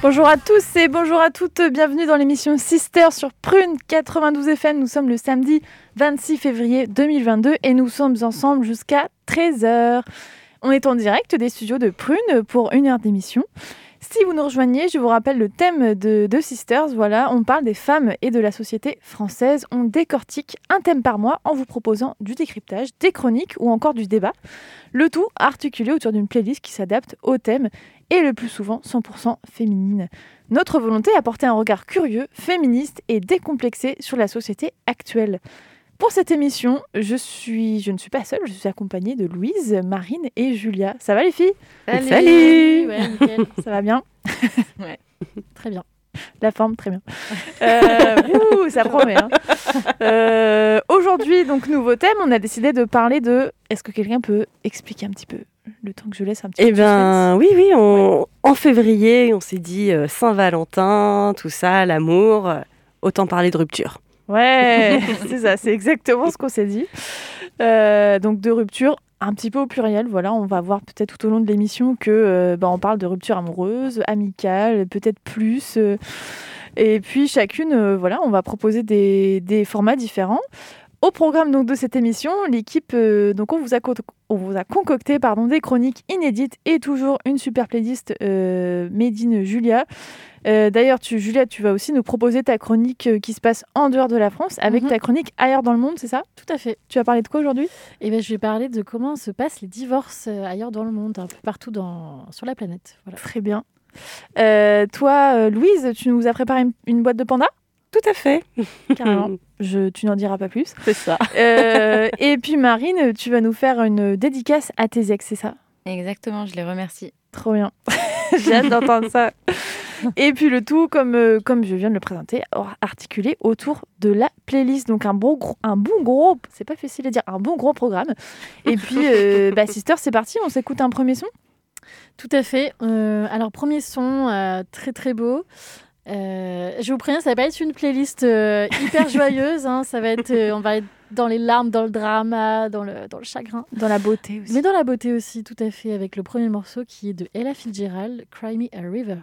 Bonjour à tous et bonjour à toutes, bienvenue dans l'émission Sister sur Prune 92 FM. Nous sommes le samedi 26 février 2022 et nous sommes ensemble jusqu'à 13h. On est en direct des studios de Prune pour une heure d'émission. Si vous nous rejoignez, je vous rappelle le thème de, de, Sisters. Voilà, on parle des femmes et de la société française. On décortique un thème par mois en vous proposant du décryptage, des chroniques ou encore du débat. Le tout articulé autour d'une playlist qui s'adapte au thème et le plus souvent 100% féminine. Notre volonté est apporter un regard curieux, féministe et décomplexé sur la société actuelle. Pour cette émission, je, suis, je ne suis pas seule, je suis accompagnée de Louise, Marine et Julia. Ça va les filles? Salut, Salut ouais, nickel. Ça va bien? Ouais. Très bien. La forme, très bien. Euh, ouh, ça promet. Hein. Euh, Aujourd'hui, donc, nouveau thème, on a décidé de parler de... Est-ce que quelqu'un peut expliquer un petit peu le temps que je laisse un petit Eh peu de ben oui, oui, on- en février, on s'est dit euh, Saint-Valentin, tout ça, l'amour, euh, autant parler de rupture. Ouais, c'est ça, c'est exactement ce qu'on s'est dit. Euh, donc de rupture un petit peu au pluriel, voilà, on va voir peut-être tout au long de l'émission que euh, bah, on parle de rupture amoureuse, amicale, peut-être plus. euh, et puis chacune, voilà, on va proposer des, des formats différents. Au programme donc de cette émission, l'équipe, euh, donc on vous a, co- on vous a concocté pardon, des chroniques inédites et toujours une super playlist euh, Made in Julia. Euh, D'ailleurs, tu, Julia, tu vas aussi nous proposer ta chronique qui se passe en dehors de la France avec Mhm. ta chronique ailleurs dans le monde, c'est ça? Tout à fait. Tu vas parler de quoi aujourd'hui? Et ben, je vais parler de comment se passent les divorces ailleurs dans le monde, un peu partout dans... sur la planète. Voilà. Très bien. Toi, Louise, tu nous as préparé une, une boîte de panda? Tout à fait. Carrément. Je, tu n'en diras pas plus. C'est ça. Euh, et puis Marine, tu vas nous faire une dédicace à tes ex, c'est ça? Exactement, je les remercie. Trop bien. J'ai hâte d'entendre ça. Et puis le tout, comme, euh, comme je viens de le présenter, articulé autour de la playlist. Donc un bon gros, un bon gros, c'est pas facile à dire, un bon gros programme. Et puis, euh, bah, Sister, c'est parti, on s'écoute un premier son? Tout à fait. Euh, alors, premier son, euh, très très beau. Euh, je vous préviens, ça va pas être une playlist euh, hyper joyeuse. hein. Ça va être, euh, on va être dans les larmes, dans le drama, dans le, dans le chagrin. Dans la beauté aussi. Mais dans la beauté aussi, tout à fait, avec le premier morceau qui est de Ella Fitzgerald, Cry Me a River.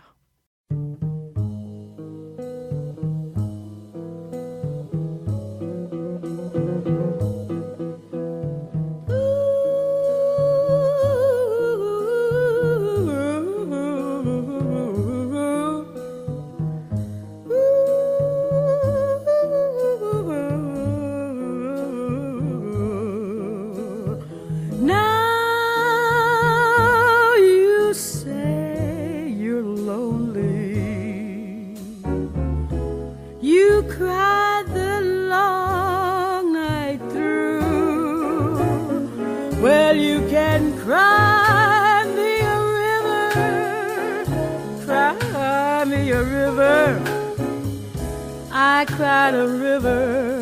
Cried a river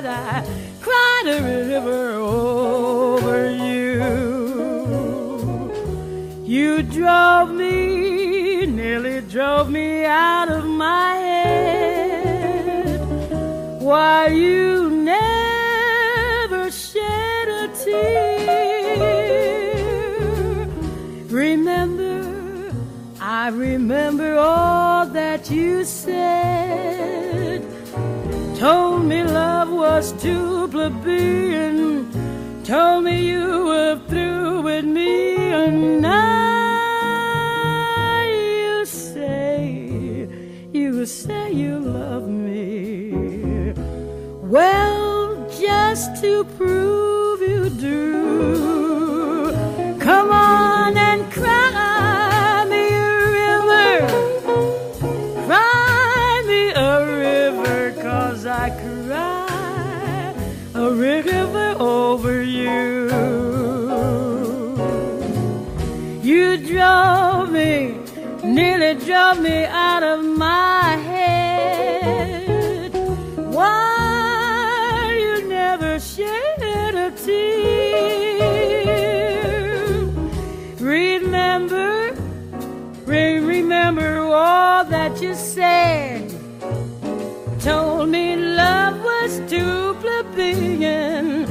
cried, I cried a river over you. You drove me, nearly drove me out of my head. While you never shed a tear. Remember, I remember all that you said. Was too plebeian. Told me you were through with me, and now really drove me out of my head. Why you never shed a tear? Remember, re- remember all that you said. Told me love was too plebeian.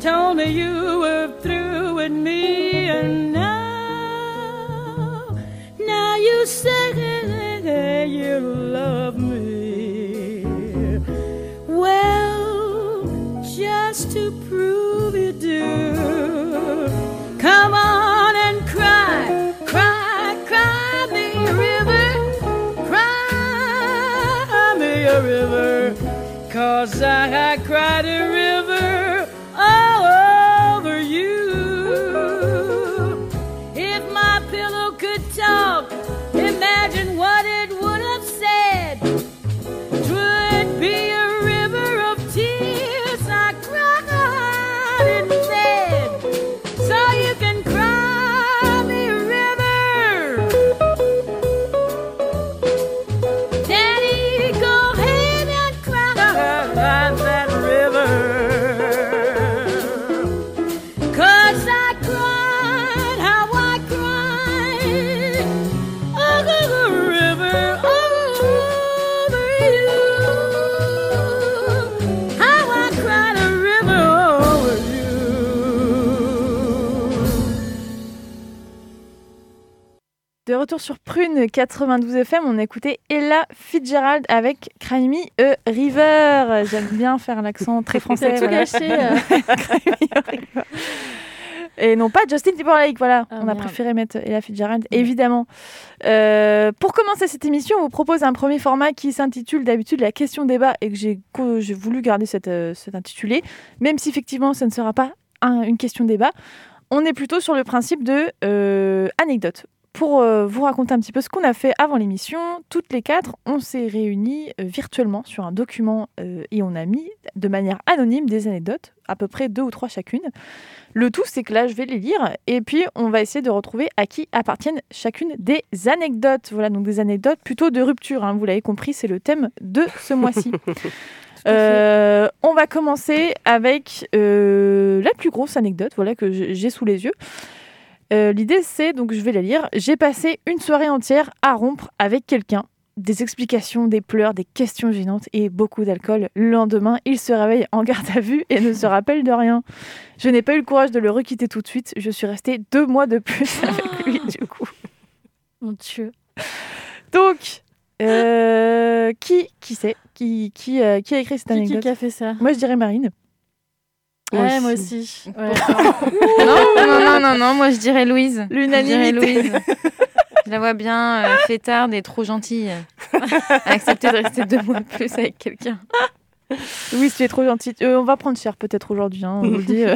Told me you cause I, I cried a river retour sur Prune 92 FM, on a écouté Ella Fitzgerald avec Cry Me a River. J'aime bien faire l'accent très français. Tout voilà. gâché. euh. Et non pas Justin Timberlake, voilà. Ah, on a merde. préféré mettre Ella Fitzgerald, évidemment. Euh, pour commencer cette émission, on vous propose un premier format qui s'intitule d'habitude la question débat et que j'ai que j'ai voulu garder cette, euh, cet intitulé, même si effectivement ce ne sera pas un- une question débat. On est plutôt sur le principe de euh, anecdote. Pour euh, vous raconter un petit peu ce qu'on a fait avant l'émission, toutes les quatre, on s'est réunis euh, virtuellement sur un document euh, et on a mis de manière anonyme des anecdotes, à peu près deux ou trois chacune. Le tout, c'est que là, je vais les lire et puis on va essayer de retrouver à qui appartiennent chacune des anecdotes. Voilà, donc des anecdotes plutôt de rupture. hein. Vous l'avez compris, c'est le thème de ce mois-ci. Euh, on va commencer avec euh, la plus grosse anecdote voilà, que j'ai sous les yeux. Euh, L'idée, c'est, donc je vais la lire, j'ai passé une soirée entière à rompre avec quelqu'un. Des explications, des pleurs, des questions gênantes et beaucoup d'alcool. Le lendemain, il se réveille en garde à vue et ne se rappelle de rien. Je n'ai pas eu le courage de le requitter tout de suite. Je suis restée deux mois de plus avec lui, du coup. Mon Dieu. Donc, euh, qui, qui c'est? Qui, qui, euh, qui a écrit cette qui, anecdote? qui a fait ça? Moi, je dirais Marine. Moi Ouais, moi aussi. aussi. Ouais. Non, non, non, non, moi je dirais Louise. Je dirais L'unanimité. Louise. Je la vois bien euh, fêtarde et trop gentille. Accepter de rester deux mois de plus avec quelqu'un. Oui, tu es trop gentille. Euh, on va prendre cher peut-être aujourd'hui, hein, on vous le dit. euh.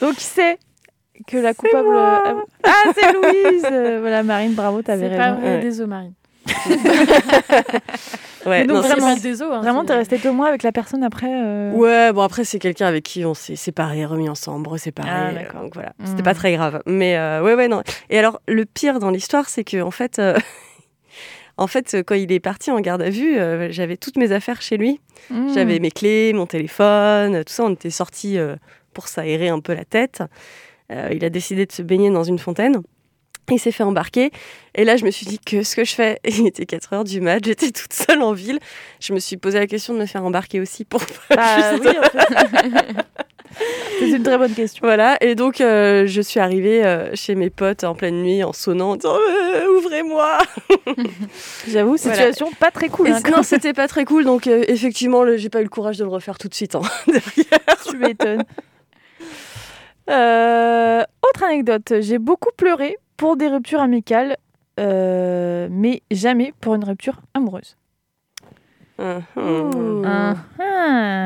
Donc, qui c'est que la coupable. euh, Ah, c'est Louise Voilà, Marine, bravo, t'avais pas raison. vrai, Ouais. désolé, Marine. Ouais, donc, non, vraiment- désolé. hein, Vraiment, t'es resté deux mois avec la personne après euh, Ouais, bon après c'est quelqu'un avec qui on s'est séparés, remis ensemble, Ah, séparés. d'accord. donc voilà, Mm. c'était pas très grave. Mais euh, ouais, ouais, non. Et alors le pire dans l'histoire, c'est que en fait, euh, en fait, quand il est parti en garde à vue, euh, j'avais toutes mes affaires chez lui. hmm. J'avais mes clés, mon téléphone, tout ça. On était sortis euh, pour s'aérer un peu la tête. Euh, il a décidé de se baigner dans une fontaine. Il s'est fait embarquer. Et là, je me suis dit que ce que je fais, il était 4 heures du mat, j'étais toute seule en ville. Je me suis posé la question de me faire embarquer aussi pour Bah oui, en fait. C'est une très bonne question. Voilà, et donc euh, je suis arrivée euh, chez mes potes en pleine nuit en sonnant en disant Euh, Ouvrez-moi J'avoue, Voilà. situation pas très cool. Hein, Non, c'était pas très cool, donc effectivement, j'ai pas eu le courage de le refaire tout de suite. hein, derrière. Tu m'étonnes. Autre anecdote, j'ai beaucoup pleuré pour des ruptures amicales, euh, mais jamais pour une rupture amoureuse. Ah. Ah.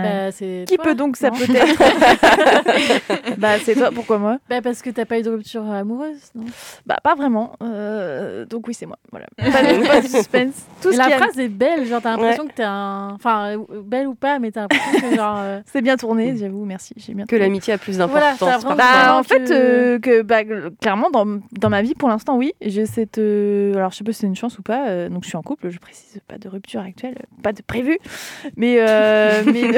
Bah, Qui toi, peut donc ça non peut être Bah c'est toi, pourquoi moi? Bah, parce que t'as pas eu de rupture amoureuse, non? Bah pas vraiment. Euh, donc oui c'est moi. Voilà. Pas de, pas de suspense. Tout Et ce la a- phrase est belle, genre t'as l'impression que t'es un. Enfin, belle ou pas, mais t'as l'impression que genre. euh, C'est bien tourné, j'avoue, merci. J'ai bien Que l'amitié a plus Voilà, d'importance. contre. Bah, en fait, que- euh, que, bah, clairement, dans, dans ma vie, pour l'instant, oui, j'ai cette. euh, alors, je sais pas si c'est une chance ou pas. euh, donc, je suis en couple, je précise pas de rupture actuelle, pas de prévu. Mais. euh, mais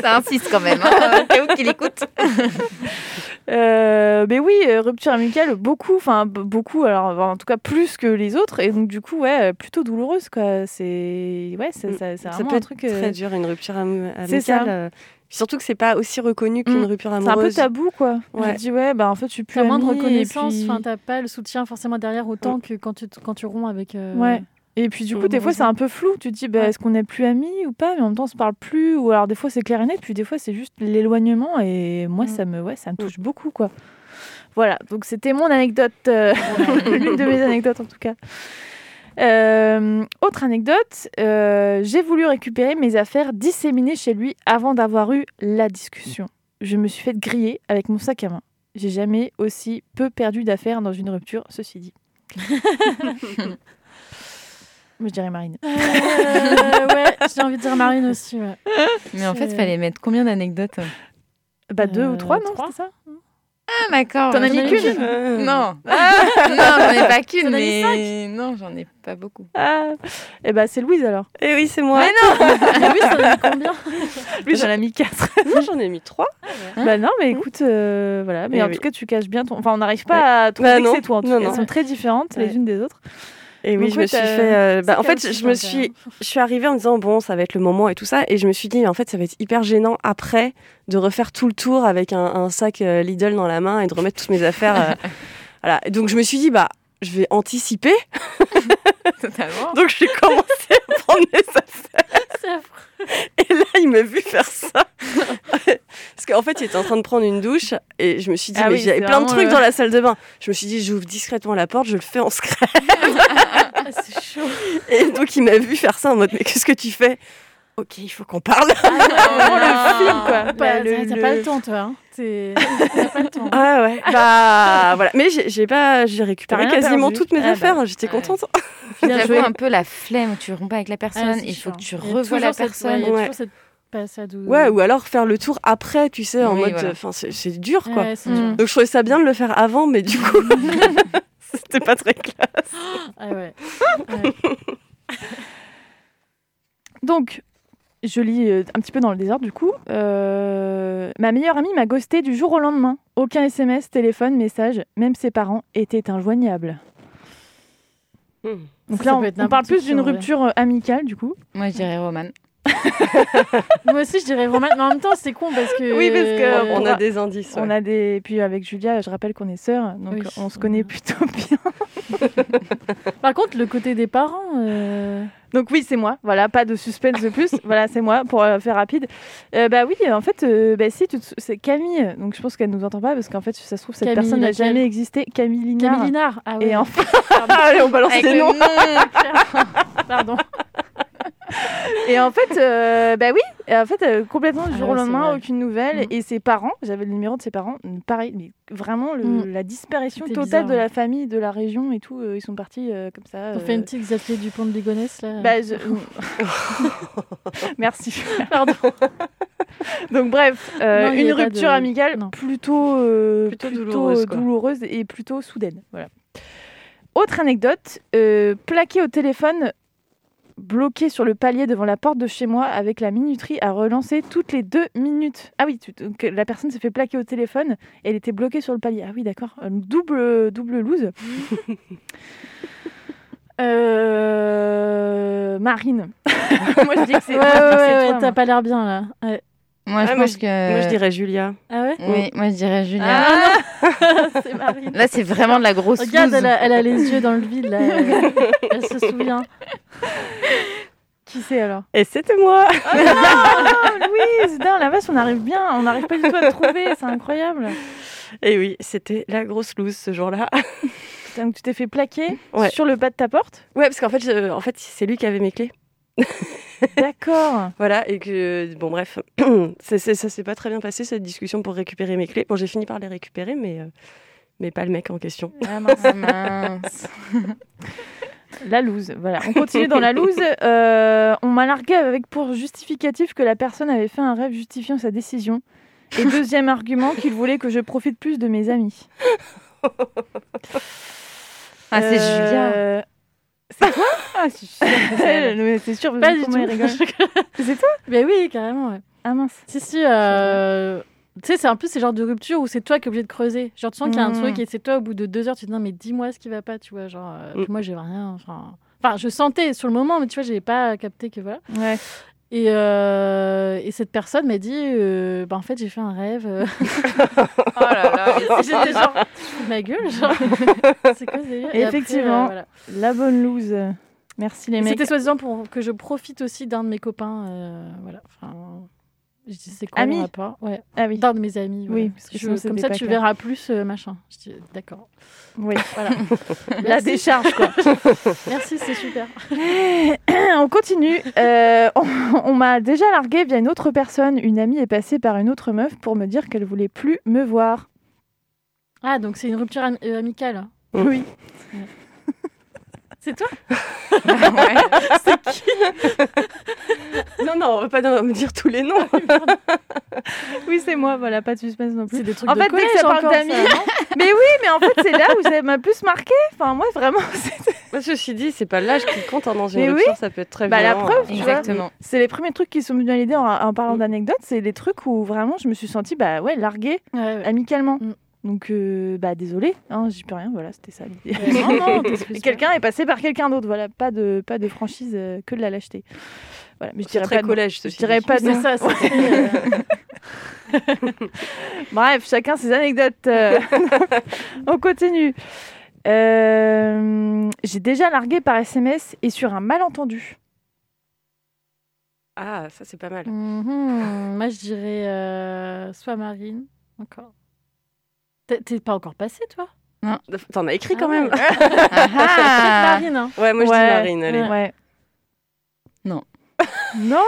Ça insiste quand même. Hein, au cas où qu'il écoute. euh, mais oui, euh, rupture amicale, beaucoup, enfin, beaucoup, alors, en tout cas, plus que les autres. Et donc, du coup, ouais, plutôt douloureuse, quoi. C'est. Ouais, ça- c'est Ça vraiment peut un être truc. euh, très dur, une rupture am- C'est ça. amicale. Surtout que c'est pas aussi reconnu qu'une Mm. rupture c'est un peu amoureuse. tabou, quoi. Ouais. Je dis, ouais, bah, en fait, suis plus. T'as moins de reconnaissance, puis- enfin, t'as pas le soutien forcément derrière autant que quand tu, quand tu romps avec. euh, Ouais. Et puis du coup, des fois, c'est un peu flou. Tu te dis, bah, est-ce qu'on n'est plus amis ou pas? Mais en même temps, on se parle plus. Ou alors, des fois, c'est clair et net. Puis des fois, c'est juste l'éloignement. Et moi, ça me, ouais, ça me touche beaucoup, quoi. Voilà. Donc, c'était mon anecdote, euh, l'une de mes anecdotes en tout cas. Euh, autre anecdote, euh, j'ai voulu récupérer mes affaires disséminées chez lui avant d'avoir eu la discussion. Je me suis fait griller avec mon sac à main. J'ai jamais aussi peu perdu d'affaires dans une rupture, ceci dit. Je dirais Marine. Euh, ouais, j'ai envie de dire Marine aussi. Ouais. Mais en fait, il fallait mettre combien d'anecdotes Bah, deux Euh, ou trois, non trois. Ça Ah, d'accord. T'en as mis qu'une. Euh, Non. non, j'en ai pas qu'une, T'en as mis mais non, j'en ai pas beaucoup. Ah Eh bah, c'est Louise alors. Eh oui, c'est moi. Mais Et lui, ça donne combien Louise, j'en ai mis quatre. Moi, j'en ai mis trois. bah, non, mais écoute, euh, voilà. Mais Eh en oui. tout cas, tu caches bien ton. Enfin, on n'arrive pas à trouver Bah que non. c'est toi. En tout Non, cas. non. Elles sont très différentes Ouais. les unes des autres. Et oui, Donc, je ouais, me suis fait. euh, bah, en fait, je me suis, je suis arrivée en me disant bon, ça va être le moment et tout ça, et je me suis dit en fait, ça va être hyper gênant après de refaire tout le tour avec un, un sac euh, Lidl dans la main et de remettre toutes mes affaires. euh, voilà. Donc je me suis dit bah, je vais anticiper. Totalement. Donc j'ai commencé à prendre mes affaires. Et là, il m'a vu faire ça. Parce qu'en fait, il était en train de prendre une douche et je me suis dit, Ah mais oui, j'avais plein de trucs dans la salle de bain. Je me suis dit, j'ouvre discrètement la porte, je le fais en secret. Ah, c'est chaud. Et donc, il m'a vu faire ça en mode, mais qu'est-ce que tu fais? Ok, il faut qu'on parle. Vraiment le film, quoi. Bah, Bah, le- T'as le- pas le temps, toi. Hein. Pas le temps. Ah ouais, bah voilà. Mais j'ai pas, j'ai récupéré quasiment perdu. toutes mes Ah bah, affaires. J'étais ouais. contente. J'avoue un peu la flemme, tu romps pas avec la personne, Ah, il faut chiant. que tu revois la toujours cette- ouais, personne. Ouais. où... Ou alors faire le tour après, tu sais, en Oui, mode, voilà. enfin, c'est c'est dur quoi. Ouais, Mm. dur. Donc je trouvais ça bien de le faire avant, mais du coup, c'était pas très clair. Ah ouais. Ouais. Donc, je lis euh, un petit peu dans le désordre du coup. Euh, ma meilleure amie m'a ghosté du jour au lendemain. Aucun SMS, téléphone, message, même ses parents étaient injoignables. Donc Ça, là, ça on, peut être on parle plus d'une rupture euh, amicale du coup. Moi, je dirais Roman. Moi aussi, je dirais Roman. Mais en même temps, c'est con parce que... Oui, parce que- On on a des indices. On ouais. a des. Puis avec Julia, je rappelle qu'on est sœurs, donc Oui. on se connaît plutôt bien. Par contre, le côté des parents... euh, Donc oui, c'est moi. Voilà, pas de suspense de plus. voilà, c'est moi pour euh, faire rapide. Euh, bah oui, en fait, euh, bah si, c'est Camille. Donc je pense qu'elle nous entend pas parce qu'en fait, ça se trouve cette Camille, personne n'a jamais existé. Camille Linard. Camille Linard. Ah ouais. Et enfin, Allez, on balance Avec le noms. nom. Pardon. et en fait, euh, bah oui, et en fait, euh, complètement du Ah jour au lendemain, aucune nouvelle. Mm. Et ses parents, j'avais le numéro de ses parents, pareil, mais vraiment le- Mm. la disparition totale bizarre, de ouais. la famille, de la région et tout. euh, ils sont partis euh, comme ça. On fait une petite Xavier Dupont de Ligonnès, là. Bah, je- Merci. Pardon. Donc bref, Non, une rupture de- amicale non. plutôt, Plutôt plutôt, douloureuse, douloureuse et plutôt soudaine. Voilà. Autre anecdote, plaqué au téléphone, bloqué sur le palier devant la porte de chez moi avec la minuterie à relancer toutes les deux minutes. Ah oui, tu- donc, la personne s'est fait plaquer au téléphone et elle était bloquée sur le palier. Ah oui, d'accord. Euh, Double, double loose. Euh, Marine. moi je dis que c'est Ouais, t'as pas l'air bien, là. Ouais. Moi, je Ah, moi, pense que. Moi, je dirais Julia. Ah ouais Oui, moi, je dirais Julien. Ah, C'est Marine. Là, c'est vraiment de la grosse Regarde, loose. elle a, elle a les yeux dans le vide, là. Elle, elle se souvient. qui c'est alors Et c'était moi. Ah, Louise, dingue, la vache, on arrive bien, on n'arrive pas du tout à le trouver, c'est incroyable. Et oui, c'était la grosse loose ce jour-là. Donc tu t'es fait plaquer Ouais. sur le pas de ta porte? Ouais, parce qu'en fait, je- en fait, c'est lui qui avait mes clés. D'accord. Voilà, et que, bon, bref, ça s'est pas très bien passé cette discussion pour récupérer mes clés. Bon, j'ai fini par les récupérer, mais, euh, mais pas le mec en question. Ah, mince. Mince. La loose, voilà. On continue dans la loose. Euh, on m'a largué avec pour justificatif que la personne avait fait un rêve justifiant sa décision. Et deuxième argument, qu'il voulait que je profite plus de mes amis. Ah, c'est Julia. Euh, Ah, c'est mais c'est sûr, Pas du tout. C'est toi Mais oui, carrément, ouais. Ah mince. Si, si. euh, Tu sais, c'est un peu ces genres de rupture où c'est toi qui es obligé de creuser. Genre, tu sens qu'il y a un Mm. truc et c'est toi, au bout de deux heures, tu te dis non, mais dis-moi ce qui va pas, tu vois. Genre, euh, Mm. puis moi, j'ai rien. Enfin, enfin, je sentais sur le moment, mais tu vois, j'avais pas capté que voilà. Ouais. Et, euh, et cette personne m'a dit euh, bah, en fait, j'ai fait un rêve. Oh là là. J'étais genre, tu te fous de ma gueule, genre. c'est quoi ce délire Et Et après, effectivement, euh, voilà. La bonne loose. Merci les Et mecs. C'était soi-disant pour que je profite aussi d'un de mes copains. euh, voilà. Enfin, je dis, c'est quoi Amis le rapport? Ouais. Ah oui. D'un de mes amis. Oui, voilà. parce que Je- sinon, comme ça, tu clair. verras plus, euh, machin. Je dis, d'accord. Oui. Voilà. La décharge quoi. Merci, c'est super. on continue. Euh, on on m'a déjà largué via une autre personne. Une amie est passée par une autre meuf pour me dire qu'elle voulait plus me voir. Ah, donc c'est une rupture am- euh, amicale. Oui. C'est toi Ouais. non, non, on va pas me dire tous les noms. Oui, c'est moi. Voilà, pas de suspense non plus. C'est des trucs En de fait, dès que ça parle d'amis- Mais oui, mais en fait, c'est là où ça m'a plus marqué. Enfin, moi, vraiment, Moi, ceci dit, c'est pas l'âge qui compte hein, dans une Mais rupture, ça peut être très Bah, la violent. preuve. Exactement. c'est les premiers trucs qui sont venus à l'idée en, en parlant d'anecdotes. C'est les trucs où vraiment je me suis sentie, bah ouais, larguée Ouais, ouais. amicalement. Mm. Donc, euh, bah désolée, hein, j'y peux rien. Voilà, c'était ça l'idée. Quelqu'un est passé par quelqu'un d'autre. Voilà, pas de, pas de franchise, euh, que de la lâcheté. Voilà, mais je C'est dirais très pas de collège, Je dirais pas de ça, Bref, chacun ses anecdotes. euh. On continue. Euh, J'ai déjà largué par SMS et sur un malentendu. Ah, ça, c'est pas mal. Mhm. Moi, je dirais euh, soit Marine, encore. T'es- pas encore passé, toi? T'en as écrit quand Ah même. ouais. Ah ah. Marine, hein Ouais, moi, je Ouais. dis Marine, allez. Ouais. Non. Non,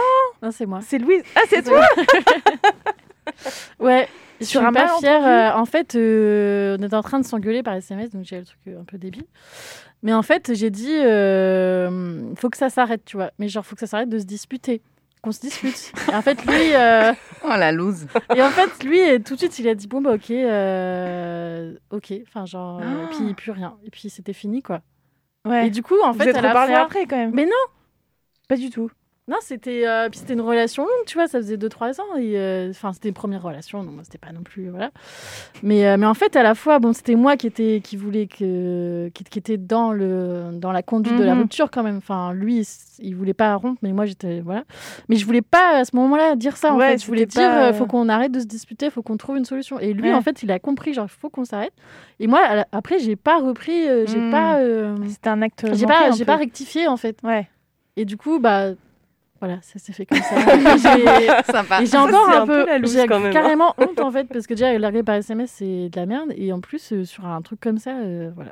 Non, c'est moi. c'est Louise. Ah, c'est toi Ouais. Je Sur suis un pas fière. euh, en fait, euh, on était en train de s'engueuler par SMS, donc j'ai le truc euh, un peu débile. Mais en fait, j'ai dit, euh, faut que ça s'arrête, tu vois. Mais genre, faut que ça s'arrête de se disputer, qu'on se dispute. et en fait, lui, euh, Oh la loose. et en fait, lui, tout de suite, il a dit, bon bah ok, euh, ok, enfin genre, euh, Ah. puis plus rien. Et puis c'était fini, quoi. Ouais. Et du coup, en Vous fait, êtes à la fois- après quand même. Mais non. Pas du tout. Non, c'était euh, c'était une relation longue, tu vois, ça faisait 2-3 ans. et, euh, Enfin, c'était une première relation, donc moi, c'était pas non plus. Voilà. Mais, euh, mais en fait, à la fois, bon, c'était moi qui, était, qui voulait que. Qui, qui était dans, le, dans la conduite de la Mhm. rupture quand même. Enfin, lui, il voulait pas rompre, mais moi, j'étais. Voilà. Mais je voulais pas à ce moment-là dire ça, en Ouais, fait. Je voulais dire, pas, faut qu'on arrête de se disputer, faut qu'on trouve une solution. Et lui, Ouais. en fait, il a compris, genre, il faut qu'on s'arrête. Et moi, la- après, j'ai pas repris, j'ai Mhm. pas. C'était un acte. j'ai pas, pas rectifié, en fait. Ouais. Et du coup, bah. Voilà, ça s'est fait comme ça. J'ai- Sympa. et j'ai encore un, un peu, j'ai hein. carrément honte en fait parce que déjà larguer par SMS c'est de la merde et en plus euh, sur un truc comme ça, euh, voilà.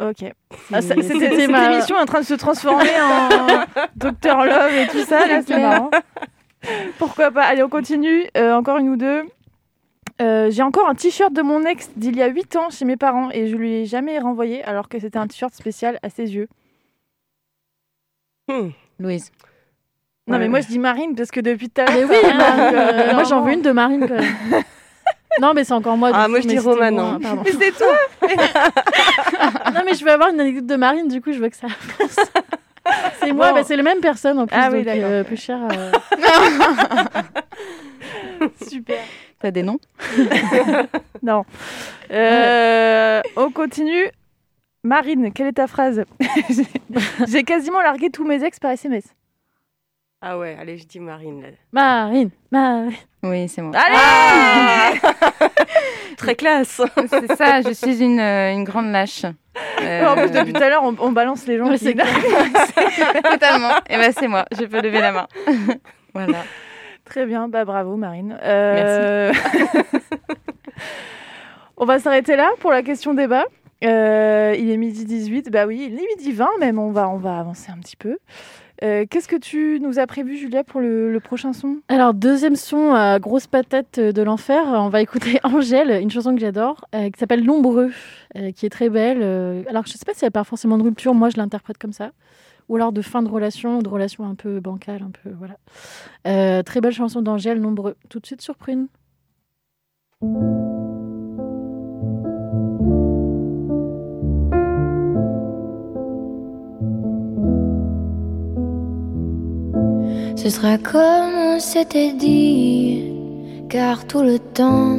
Ok. Ah, C'était ma- émission est en train de se transformer en Docteur Love et tout ça. Là, c'est marrant. Pourquoi pas? Allez, on continue. Euh, encore une ou deux. Euh, J'ai encore un t-shirt de mon ex d'il y a 8 ans chez mes parents et je lui ai jamais renvoyé alors que c'était un t-shirt spécial à ses yeux. Hmm. Louise. Non, Ouais. mais moi je dis Marine parce que depuis tout à l'heure. Mais oui, euh, moi j'en veux une de Marine quand même. non mais c'est encore moi. Ah, coup, moi, je dis Romane, moi, hein. Mais c'est toi non mais je veux avoir une anecdote de Marine du coup je veux que ça. c'est moi, Bon. bah, c'est la même personne en plus Ah oui, donc euh, plus cher. euh, Super. T'as des noms? Non. Euh, on continue. Marine, quelle est ta phrase J'ai quasiment largué tous mes ex par SMS. Ah ouais, allez, je dis Marine. là. Marine, Marine. Oui, c'est moi. Allez Très classe. C'est ça, je suis une, euh, une grande lâche. Euh, En plus, depuis tout à l'heure, on, on balance les gens Ouais, qui c'est clair. Totalement. Et ben c'est moi, je peux lever la main. voilà. Très bien, bah bravo Marine. Euh, on va s'arrêter là pour la question débat. Euh, il est midi 18, bah oui, il est midi 20 même, on va, on va avancer un petit peu. Euh, Qu'est-ce que tu nous as prévu, Julia, pour le, prochain son? Alors, deuxième son, euh, grosse patate de l'enfer. On va écouter Angèle, une chanson que j'adore, euh, qui s'appelle Nombreux, qui est très belle. Alors, je sais pas si elle parle forcément de rupture, moi je l'interprète comme ça. Ou alors de fin de relation, de relation un peu bancale, un peu. Voilà. Très belle chanson d'Angèle, Nombreux. Tout de suite sur. Ce sera comme on s'était dit, car tout le temps,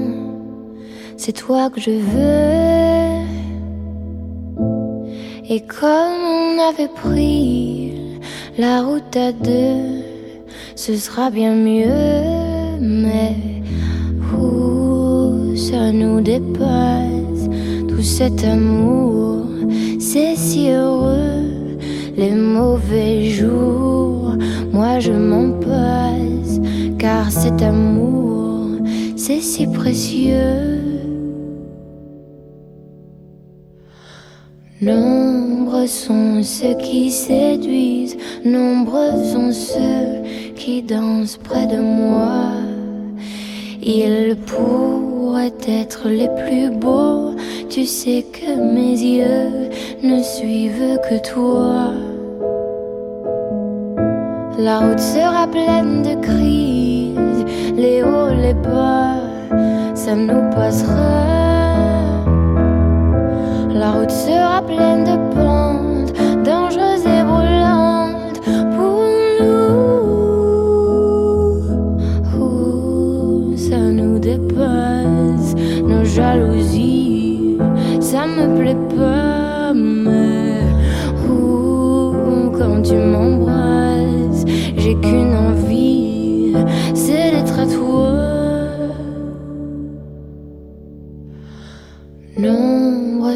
c'est toi que je veux. Et comme on avait pris la route à deux, ce sera bien mieux, mais ouh, ça nous dépasse, tout cet amour, c'est si heureux, les mauvais jours moi je m'en passe, car cet amour, c'est si précieux. Nombreux sont ceux qui séduisent, nombreux sont ceux qui dansent près de moi. Ils pourraient être les plus beaux, tu sais que mes yeux ne suivent que toi. La route sera pleine de crises, les hauts, les bas, ça nous passera. La route sera pleine de pentes,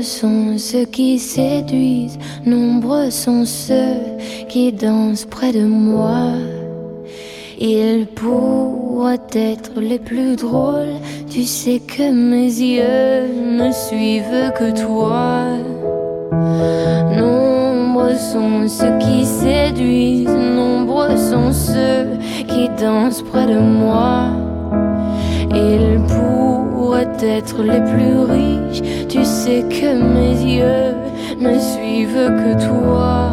Nombreux sont ceux qui séduisent, nombreux sont ceux qui dansent près de moi. Ils pourraient être les plus drôles, tu sais que mes yeux ne suivent que toi. Nombreux sont ceux qui séduisent, nombreux sont ceux qui dansent près de moi. Être les plus riches, tu sais que mes yeux ne suivent que toi.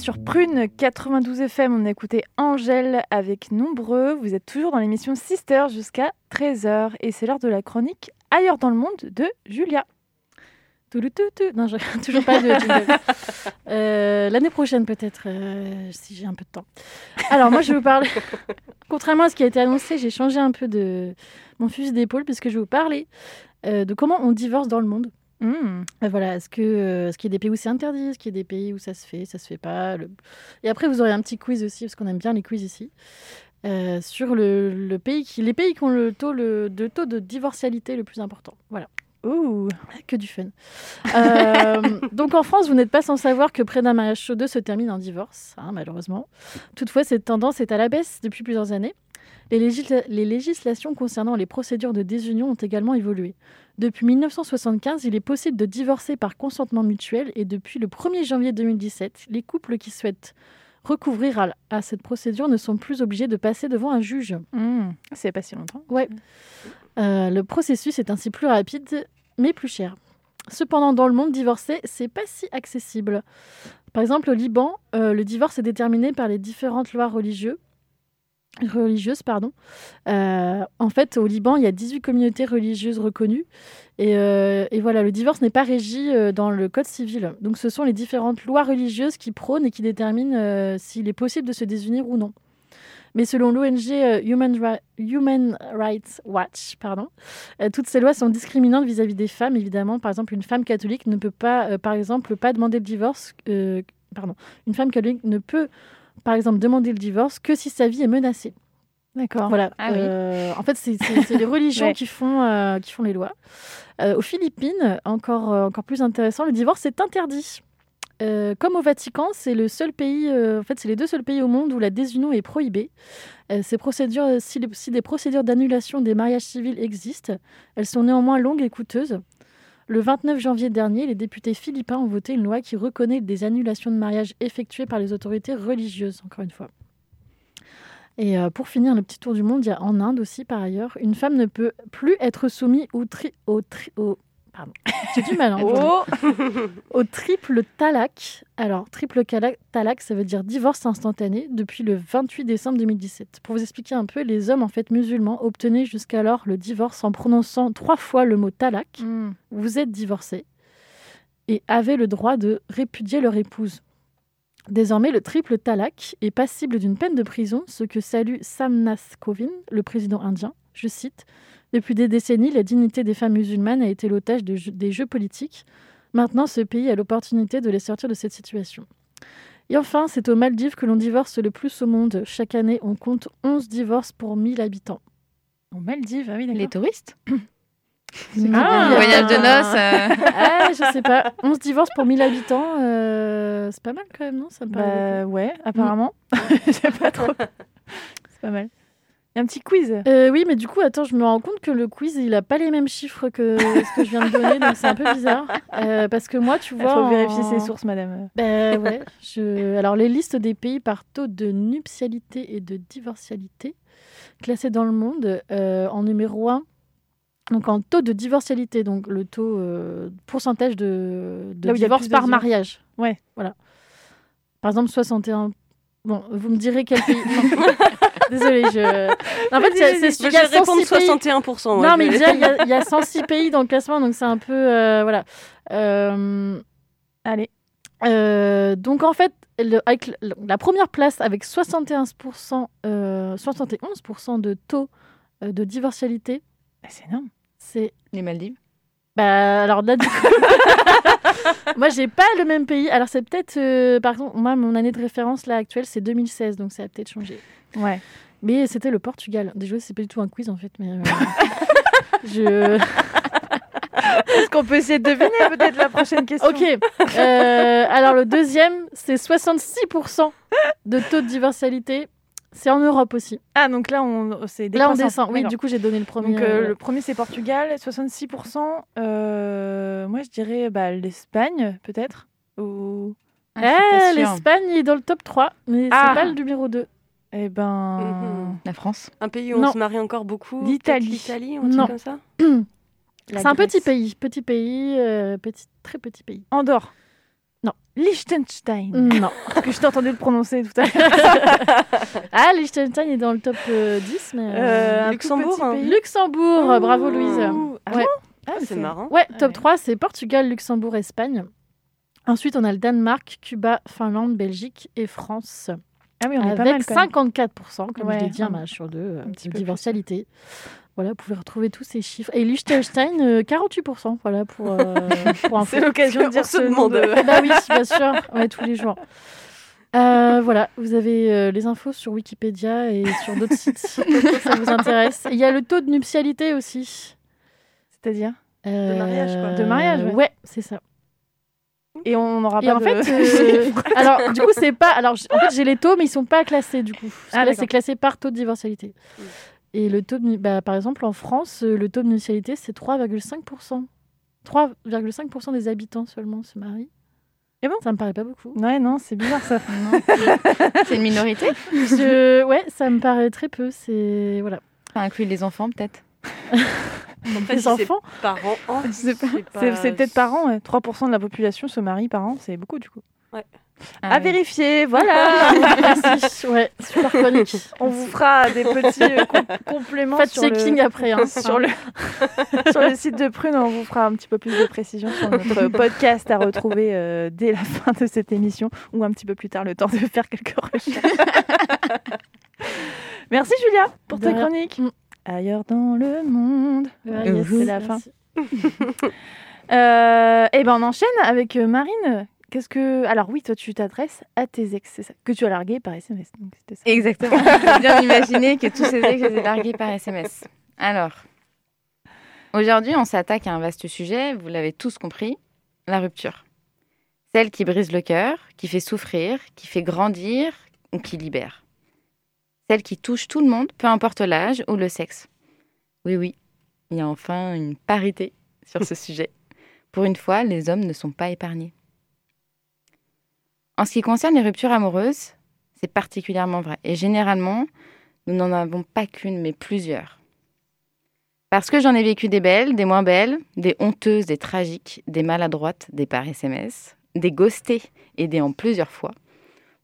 Sur Prune 92 FM. On a écouté Angèle avec Nombreux. Vous êtes toujours dans l'émission Sister jusqu'à 13h. Et c'est l'heure de la chronique Ailleurs dans le monde de Julia. Non, je toujours pas de. Euh, L'année prochaine, peut-être, euh, si j'ai un peu de temps. Alors, moi, je vais vous parler. Contrairement à ce qui a été annoncé, j'ai changé un peu de mon fusil d'épaule puisque je vais vous parler euh, de comment on divorce dans le monde. Hmm. Euh, Voilà, est-ce que euh, est-ce qu'il y a des pays où c'est interdit, est-ce qu'il y a des pays où ça se fait, ça se fait pas. le- Et après, vous aurez un petit quiz aussi parce qu'on aime bien les quiz ici. euh, sur le, le pays qui, les pays qui ont le taux, le, de taux de divorcialité le plus important. Voilà. Ouh. Que du fun. Euh, donc en France, vous n'êtes pas sans savoir que près d'un mariage sur deux se termine en divorce, hein, malheureusement. Toutefois, cette tendance est à la baisse depuis plusieurs années. Les, législa- les législations concernant les procédures de désunion ont également évolué. Depuis 1975, il est possible de divorcer par consentement mutuel et depuis le 1er janvier 2017, les couples qui souhaitent recouvrir à, à cette procédure ne sont plus obligés de passer devant un juge. Hmm. C'est pas si longtemps. Ouais. Euh, le processus est ainsi plus rapide, mais plus cher. Cependant, dans le monde divorcé, c'est pas si accessible. Par exemple, au Liban, euh, le divorce est déterminé par les différentes lois religieuses. Religieuses pardon. Euh, en fait, au Liban, il y a 18 communautés religieuses reconnues. Et, euh, et voilà, le divorce n'est pas régi euh, dans le code civil. Donc, ce sont les différentes lois religieuses qui prônent et qui déterminent s'il est possible de se désunir ou non. Mais selon l'ONG Human, Ri- Human Rights Watch, pardon, toutes ces lois sont discriminantes vis-à-vis des femmes, évidemment. Par exemple, une femme catholique ne peut pas, par exemple, pas demander le divorce. pardon, une femme catholique ne peut, par exemple, demander le divorce que si sa vie est menacée. D'accord. Voilà. Ah oui. Euh, en fait, c'est- les religions Ouais. qui, font, euh, qui font les lois. Euh, aux Philippines, encore, euh, encore plus intéressant, le divorce est interdit. Euh, comme au Vatican, c'est le seul pays, euh, en fait, c'est les deux seuls pays au monde où la désunion est prohibée. Euh, ces procédures, si, les- si des procédures d'annulation des mariages civils existent, elles sont néanmoins longues et coûteuses. Le 29 janvier dernier, les députés philippins ont voté une loi qui reconnaît des annulations de mariage effectuées par les autorités religieuses, encore une fois. Et euh, pour finir le petit tour du monde, il y a en Inde aussi, par ailleurs, une femme ne peut plus être soumise au, tri- au, tri- au- pardon, j'ai du mal, hein, Oh au triple talak. Alors, triple talak, ça veut dire divorce instantané depuis le 28 décembre 2017. Pour vous expliquer un peu, les hommes en fait musulmans obtenaient jusqu'alors le divorce en prononçant trois fois le mot talak. Hmm. Vous êtes divorcé et avaient le droit de répudier leur épouse. Désormais, le triple talak est passible d'une peine de prison, ce que salue Samnath Kovind, le président indien. Je cite Depuis des décennies, la dignité des femmes musulmanes a été l'otage de jeux- des jeux politiques. Maintenant, ce pays a l'opportunité de les sortir de cette situation. Et enfin, c'est aux Maldives que l'on divorce le plus au monde. Chaque année, on compte 11 divorces pour 1000 habitants. Aux Maldives, ah oui, d'accord. Les touristes? Ah, Voyage de noces. euh, Ah, je sais pas. 11 divorces pour 1000 habitants, euh, c'est pas mal quand même, non? Ça me paraît Bah ouais, apparemment. Je sais pas trop. C'est pas mal. Il y a un petit quiz. Euh, oui, mais du coup, attends, je me rends compte que le quiz, il a pas les mêmes chiffres que ce que je viens de donner, donc c'est un peu bizarre. Euh, parce que moi, tu Il vois. faut en- vérifier ses sources, madame. Ben ouais. Je... Alors, les listes des pays par taux de nuptialité et de divorcialité classés dans le monde, euh, en numéro 1, donc en taux de divorcialité, donc le taux, euh, pourcentage de, divorce de par mariage. Ouais. Voilà. Par exemple, 61. Bon, vous me direz quel pays. Désolée, je. En fait, c'est- je vais répondre 106 pays. 61%. moi, Non, je mais il y, a- il y a 106 pays dans le classement, donc c'est un peu. euh, voilà. Euh, Allez. euh, donc, en fait, le- avec la première place, avec 71%, euh, 71% de taux de divorcialité, Bah, c'est énorme. C'est. Les Maldives. Bah, alors là, du coup. moi, j'ai pas le même pays. Alors, c'est peut-être. euh, par contre, moi, mon année de référence, là, actuelle, c'est 2016, donc ça a peut-être changé. Ouais. Mais c'était le Portugal. Déjà, c'est pas du tout un quiz, en fait, mais. euh, je. Est-ce qu'on peut essayer de deviner peut-être la prochaine question Ok. Euh, alors le deuxième, c'est 66% de taux de divorcialité. C'est en Europe aussi. Ah, donc là, on, c'est Là, on descend. Oui, du coup, j'ai donné le premier. Donc euh, euh, le premier c'est Portugal, 66%. Euh, moi je dirais bah, l'Espagne peut-être. Ou... Ah, eh, l'Espagne est dans le top 3, mais Ah. c'est pas le numéro 2. Eh ben... Mhm. La France. Un pays où on Non. se marie encore beaucoup. L'Italie. L'Italie, Non. truc comme ça. C'est un petit pays, petit pays, euh, petit, très petit pays. Andorre. Non. Liechtenstein. Non. Parce que je t'ai entendu le prononcer tout à l'heure. Ah, Liechtenstein est dans le top euh, 10, mais... euh, Euh, Luxembourg, hein. Luxembourg, bravo Louise. Ah Ouais. Ah, mais c'est marrant. Ouais, Ah top ouais. 3, c'est Portugal, Luxembourg, Espagne. Ensuite, on a le Danemark, Cuba, Finlande, Belgique et France. Ah oui, on est pas avec mal quand même. 54%, comme Ouais, je l'ai dit, un un- match sur deux, euh, un petit de peu divorcialité. Voilà, vous pouvez retrouver tous ces chiffres. Et Liechtenstein, euh, 48%, voilà, pour, euh, pour. C'est l'occasion de dire ce nom de... bah oui, bien sûr, ouais, tous les jours. Euh, voilà, vous avez euh, les infos sur Wikipédia et sur d'autres sites si ça vous intéresse. Il y a le taux de nuptialité aussi. C'est-à-dire? Euh, mariage, quoi. De mariage, ouais. Ouais, c'est ça. Et on n'aura Et pas en de... fait, euh, alors du coup, c'est pas. Alors, en fait, j'ai les taux, mais ils sont pas classés du coup. Ah, là, c'est classé par taux de divorcialité. Et le taux de, bah, par exemple, en France, euh, le taux de nuptialité, c'est 3,5%. 3,5% des habitants seulement se marient. Ah bon Ça me paraît pas beaucoup. Ouais, non, c'est bizarre ça. C'est une minorité Je... Ouais, ça me paraît très peu. C'est voilà. Ça inclut les enfants, peut-être Après, les enfants. Par an, pas. c'est peut-être par an, ouais. 3% de la population se marie par an, c'est beaucoup du coup. Ah à oui. vérifier, voilà Merci. Ouais, super chronique. On vous fera des petits euh, com- compléments Faites sur checking le, après. Hein. sur, le, sur le site de Prune. On vous fera un petit peu plus de précisions sur notre podcast à retrouver euh, dès la fin de cette émission ou un petit peu plus tard, le temps de faire quelques recherches. Merci Julia pour De ta rien. chronique. Ailleurs dans le monde. Ouais, Euh, yes, c'est la merci. Euh, et ben on enchaîne avec euh, Marine. Qu'est-ce que alors oui toi tu t'adresses à tes ex c'est ça que tu as largué par SMS donc c'était ça. Exactement. Faut bien imaginer que tous ces ex étaient largués par SMS. Alors, aujourd'hui, on s'attaque à un vaste sujet, vous l'avez tous compris, la rupture. Celle qui brise le cœur, qui fait souffrir, qui fait grandir ou qui libère. Celle qui touche tout le monde, peu importe l'âge ou le sexe. Oui, oui, il y a enfin une parité sur ce sujet. Pour une fois, les hommes ne sont pas épargnés. En ce qui concerne les ruptures amoureuses, c'est particulièrement vrai. Et généralement, nous n'en avons pas qu'une, mais plusieurs. Parce que j'en ai vécu des belles, des moins belles, des honteuses, des tragiques, des maladroites, des par SMS, des ghostées et des en plusieurs fois.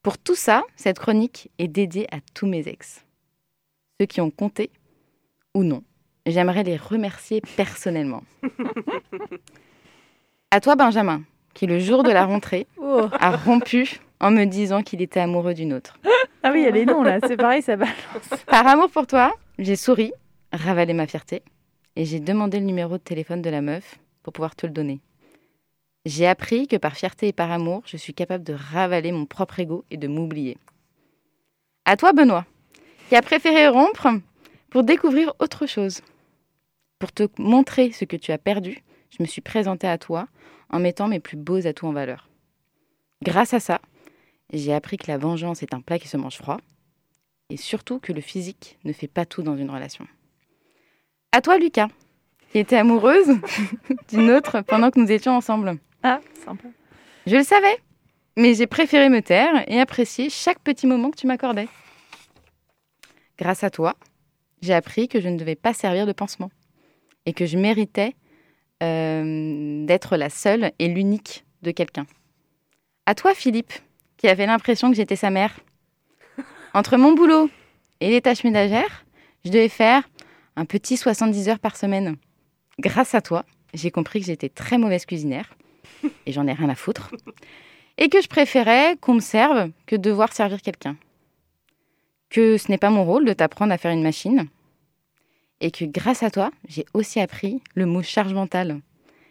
Pour tout ça, cette chronique est dédiée à tous mes ex. Ceux qui ont compté ou non. J'aimerais les remercier personnellement. à toi, Benjamin, qui le jour de la rentrée Oh. a rompu en me disant qu'il était amoureux d'une autre. Ah oui il y a les noms là c'est pareil ça balance. Par amour pour toi, j'ai souri, ravalé ma fierté, et j'ai demandé le numéro de téléphone de la meuf pour pouvoir te le donner. J'ai appris que par fierté et par amour, je suis capable de ravaler mon propre ego et de m'oublier. À toi, Benoît, qui a préféré rompre pour découvrir autre chose. Pour te montrer ce que tu as perdu, je me suis présentée à toi en mettant mes plus beaux atouts en valeur. Grâce à ça, j'ai appris que la vengeance est un plat qui se mange froid et surtout que le physique ne fait pas tout dans une relation. À toi, Lucas, qui était amoureuse d'une autre pendant que nous étions ensemble. Ah. Je le savais, mais j'ai préféré me taire et apprécier chaque petit moment que tu m'accordais. Grâce à toi, j'ai appris que je ne devais pas servir de pansement et que je méritais euh, d'être la seule et l'unique de quelqu'un. À toi, Philippe, qui avait l'impression que j'étais sa mère. Entre mon boulot et les tâches ménagères, je devais faire un petit 70 heures par semaine. Grâce à toi, j'ai compris que j'étais très mauvaise cuisinière, et j'en ai rien à foutre, et que je préférais qu'on me serve que devoir servir quelqu'un. Que ce n'est pas mon rôle de t'apprendre à faire une machine, et que grâce à toi, j'ai aussi appris le mot charge mentale.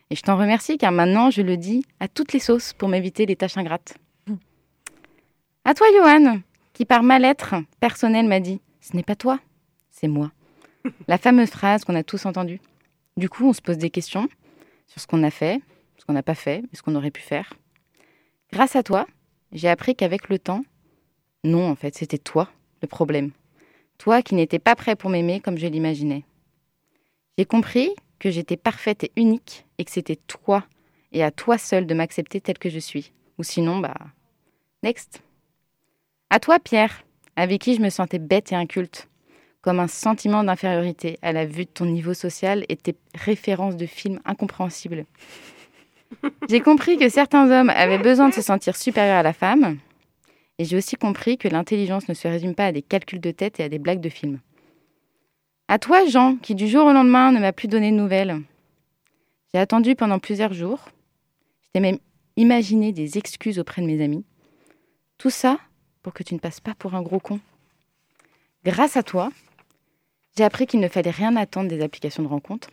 Et je t'en remercie car maintenant je le dis à toutes les sauces pour m'éviter les tâches ingrates. À toi, Johan, qui par ma lettre personnelle m'a dit Ce n'est pas toi, c'est moi. La fameuse phrase qu'on a tous entendue. Du coup, on se pose des questions sur ce qu'on a fait, qu'on n'a pas fait, et ce qu'on aurait pu faire. Grâce à toi, j'ai appris qu'avec le temps, non, en fait, c'était toi le problème. Toi qui n'étais pas prêt pour m'aimer comme je l'imaginais. J'ai compris que j'étais parfaite et unique et que c'était toi et à toi seul de m'accepter telle que je suis. Ou sinon, bah, next. À toi, Pierre, avec qui je me sentais bête et inculte, comme un sentiment d'infériorité à la vue de ton niveau social et tes références de films incompréhensibles. J'ai compris que certains hommes avaient besoin de se sentir supérieurs à la femme, et j'ai aussi compris que l'intelligence ne se résume pas à des calculs de tête et à des blagues de films. À toi, Jean, qui du jour au lendemain ne m'a plus donné de nouvelles. J'ai attendu pendant plusieurs jours. J'ai même imaginé des excuses auprès de mes amis. Tout ça pour que tu ne passes pas pour un gros con. Grâce à toi, j'ai appris qu'il ne fallait rien attendre des applications de rencontre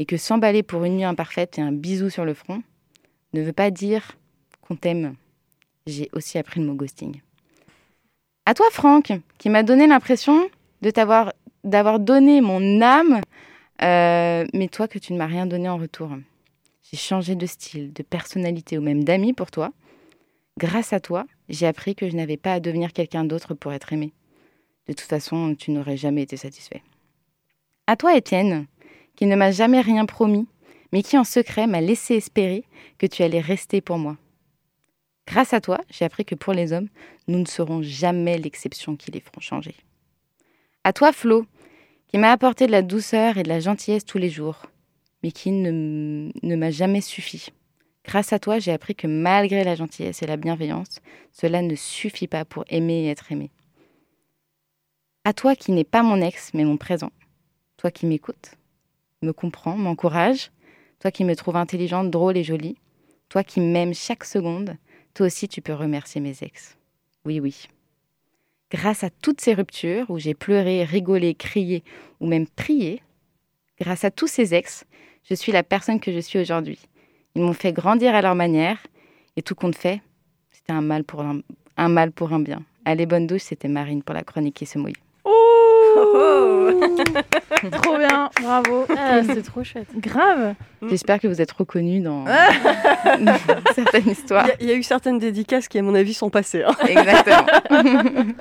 et que s'emballer pour une nuit imparfaite et un bisou sur le front ne veut pas dire qu'on t'aime. J'ai aussi appris le mot ghosting. À toi, Franck, qui m'a donné l'impression de t'avoir, d'avoir donné mon âme, euh, mais toi que tu ne m'as rien donné en retour. J'ai changé de style, de personnalité ou même d'amis pour toi. Grâce à toi, j'ai appris que je n'avais pas à devenir quelqu'un d'autre pour être aimé. De toute façon, tu n'aurais jamais été satisfait. À toi, Étienne, qui ne m'a jamais rien promis, mais qui en secret m'a laissé espérer que tu allais rester pour moi. Grâce à toi, j'ai appris que pour les hommes, nous ne serons jamais l'exception qui les feront changer. À toi, Flo, qui m'a apporté de la douceur et de la gentillesse tous les jours, mais qui ne, ne m'a jamais suffi. Grâce à toi, j'ai appris que malgré la gentillesse et la bienveillance, cela ne suffit pas pour aimer et être aimé. À toi qui n'es pas mon ex, mais mon présent. Toi qui m'écoutes, me comprends, m'encourage. Toi qui me trouves intelligente, drôle et jolie. Toi qui m'aimes chaque seconde. Toi aussi, tu peux remercier mes ex. Oui, oui. Grâce à toutes ces ruptures où j'ai pleuré, rigolé, crié ou même prié, grâce à tous ces ex, je suis la personne que je suis aujourd'hui. Ils m'ont fait grandir à leur manière et tout compte fait, c'était un mal pour un, un mal pour un bien. Allez, bonne douche, c'était Marine pour la chronique qui se mouille. Oh Trop bien, bravo. Ah, c'est trop chouette. Grave. J'espère que vous êtes reconnus dans certaines Il histoires. y, il y a eu certaines dédicaces qui, à mon avis, sont passées. hein. Exactement.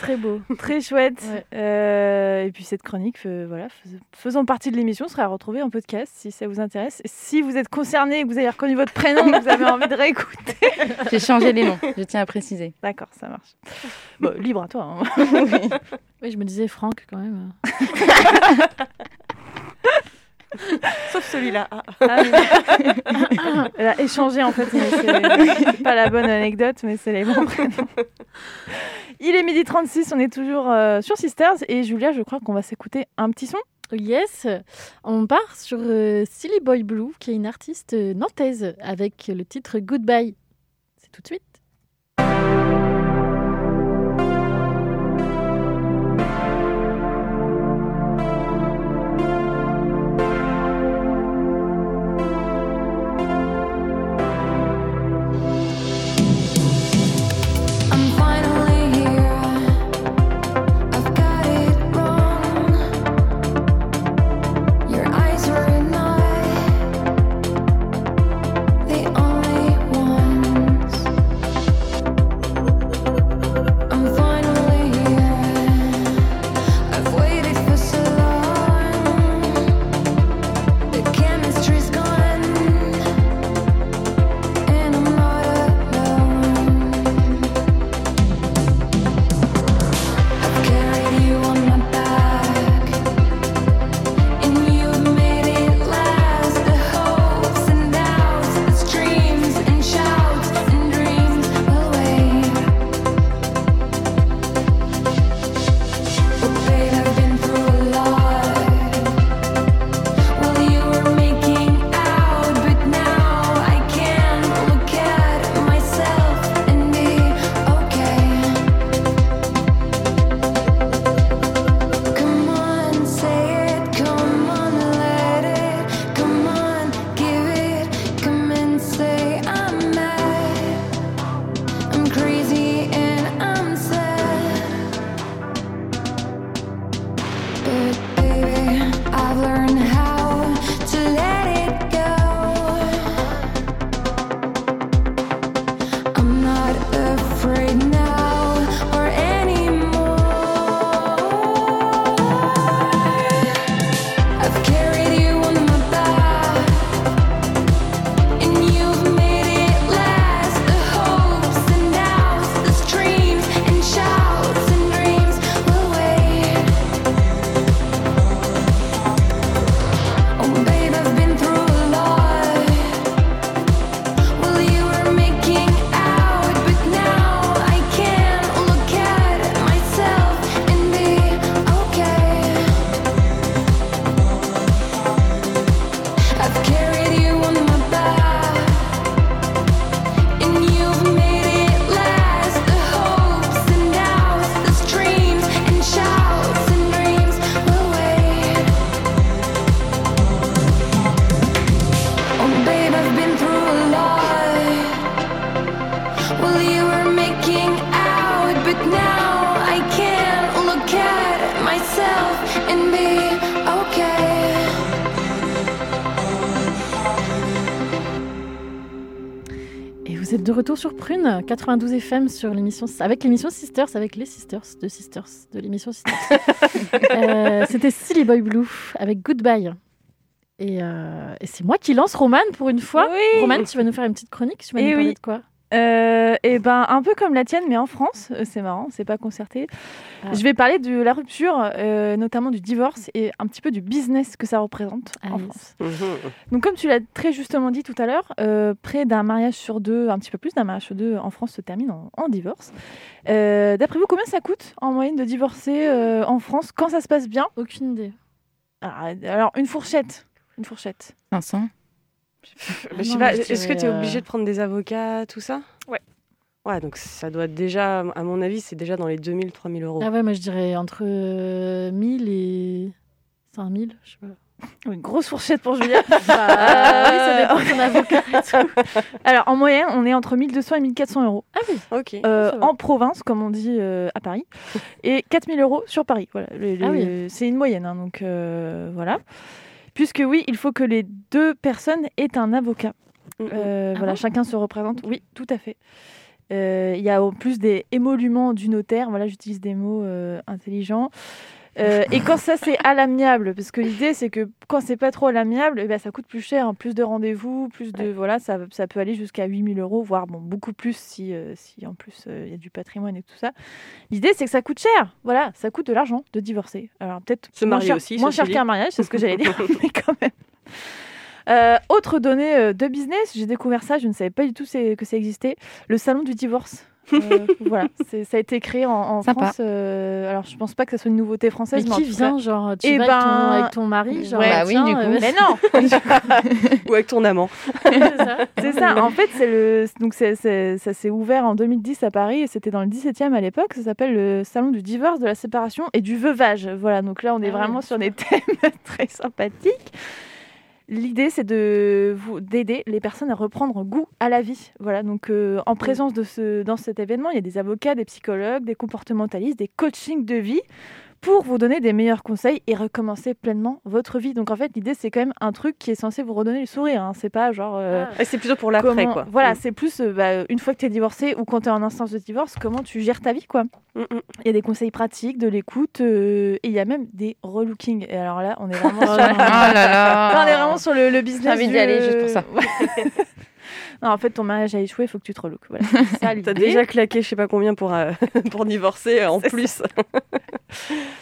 Très beau, très chouette. Ouais. Euh, et puis cette chronique, euh, voilà, fais- faisant partie de l'émission, sera retrouvée en podcast si ça vous intéresse. Et si vous êtes concerné et que vous avez reconnu votre prénom, que vous avez envie de réécouter. J'ai changé les noms, je tiens à préciser. D'accord, ça marche. Bon, libre à toi. hein. Oui. Oui, je me disais Franck quand même. Sauf celui-là. Ah. Ah, oui. Elle a échangé en fait, c'est pas la bonne anecdote, mais c'est les bons prénoms. Il est midi 36, on est toujours euh, sur Sisters et Julia, je crois qu'on va s'écouter un petit son. Yes, on part sur euh, Silly Boy Blue, qui est une artiste euh, nantaise, avec le titre Goodbye. C'est tout de suite. Et vous êtes de retour sur Prune, 92 FM sur l'émission avec l'émission Sisters, avec les Sisters de Sisters de l'émission Sisters. Euh, C'était Silly Boy Blue avec Goodbye. Et, euh, et c'est moi qui lance Roman pour une fois. Oui. Roman, tu vas nous faire une petite chronique. Tu vas Eh nous parler oui. de quoi? Euh, et ben un peu comme la tienne, mais en France, Euh, c'est marrant, c'est pas concerté. Ah. Je vais parler de la rupture, euh, notamment du divorce et un petit peu du business que ça représente Ah, en yes. France. Donc comme tu l'as très justement dit tout à l'heure, euh, près d'un mariage sur deux, un petit peu plus d'un mariage sur deux en France se termine en, en divorce. Euh, D'après vous, combien ça coûte en moyenne de divorcer euh, en France quand ça se passe bien? Aucune idée. Ah, Alors une fourchette, une fourchette. 500 Je sais non, pas, est-ce que tu es euh, obligé de prendre des avocats, tout ça? Ouais. Ouais, donc ça doit déjà, à mon avis, c'est déjà dans les 2000, 3000 euros. Ah ouais, moi je dirais entre euh, 1000 et 5000, je sais pas. Une grosse fourchette pour Julia. Bah, oui, ça dépend de ton avocat et tout. Alors, en moyenne, on est entre 1200 et 1400 euros. Ah oui. Ok. Euh, en province, comme on dit euh, à Paris, et 4000 euros sur Paris. Voilà, Ah oui. C'est une moyenne, hein, donc euh, voilà. Puisque oui, il faut que les deux personnes aient un avocat. Mm, mm. Euh, Ah voilà, bon chacun se représente. Oui, tout à fait. Euh, Il y a en plus des émoluments du notaire. Voilà, j'utilise des mots euh, intelligents. Euh, et quand ça c'est à l'amiable, parce que l'idée c'est que quand c'est pas trop à l'amiable, eh ben, ça coûte plus cher, hein, plus de rendez-vous, plus de voilà, ça, ça peut aller jusqu'à 8000 euros, voire bon beaucoup plus si, euh, si en plus euh, il y a du patrimoine et tout ça. L'idée c'est que ça coûte cher, voilà, ça coûte de l'argent de divorcer. Alors peut-être Se moins cher- aussi, moins ceci cher dit. qu'un mariage, c'est ce que j'allais dire, mais quand même. Euh, autre donnée de business, j'ai découvert ça, je ne savais pas du tout que ça existait, le salon du divorce. Euh, voilà, c'est- ça a été créé en, en Sympa. France. euh, alors, je pense pas que ça soit une nouveauté française. Mais en qui cas- vient, genre, tu Eh vas avec, ton, avec ton mari, genre, ouais. Bah oui, tiens, du coup. euh, Mais non, Ou avec ton amant. c'est ça. c'est ça. En fait, c'est le donc c'est- c'est- ça s'est ouvert en 2010 à Paris et c'était dans le 17e à l'époque. Ça s'appelle le salon du divorce, de la séparation et du veuvage. Voilà. Donc là, on est Ah vraiment sur des thèmes très sympathiques. L'idée, c'est de vous d'aider les personnes à reprendre goût à la vie. Voilà. Donc, euh, en présence de ce dans cet événement, il y a des avocats, des psychologues, des comportementalistes, des coachings de vie pour vous donner des meilleurs conseils et recommencer pleinement votre vie. Donc, en fait, l'idée, c'est quand même un truc qui est censé vous redonner le sourire. hein. C'est pas genre. euh, Ah. Et c'est plutôt pour l'après, quoi. Voilà, Mm. c'est plus euh, bah, une fois que tu es divorcé ou quand tu es en instance de divorce, comment tu gères ta vie, quoi. Mm, mm. Il y a des conseils pratiques, de l'écoute euh, et il y a même des relookings. Et alors là, on est vraiment sur, Oh là là. Là, on est vraiment sur le, le business. J'ai envie d'y du- aller juste pour ça. Non, en fait, ton mariage a échoué, il faut que tu te relooks. Voilà. T'as déjà claqué je sais pas combien pour, euh, pour divorcer euh, en plus.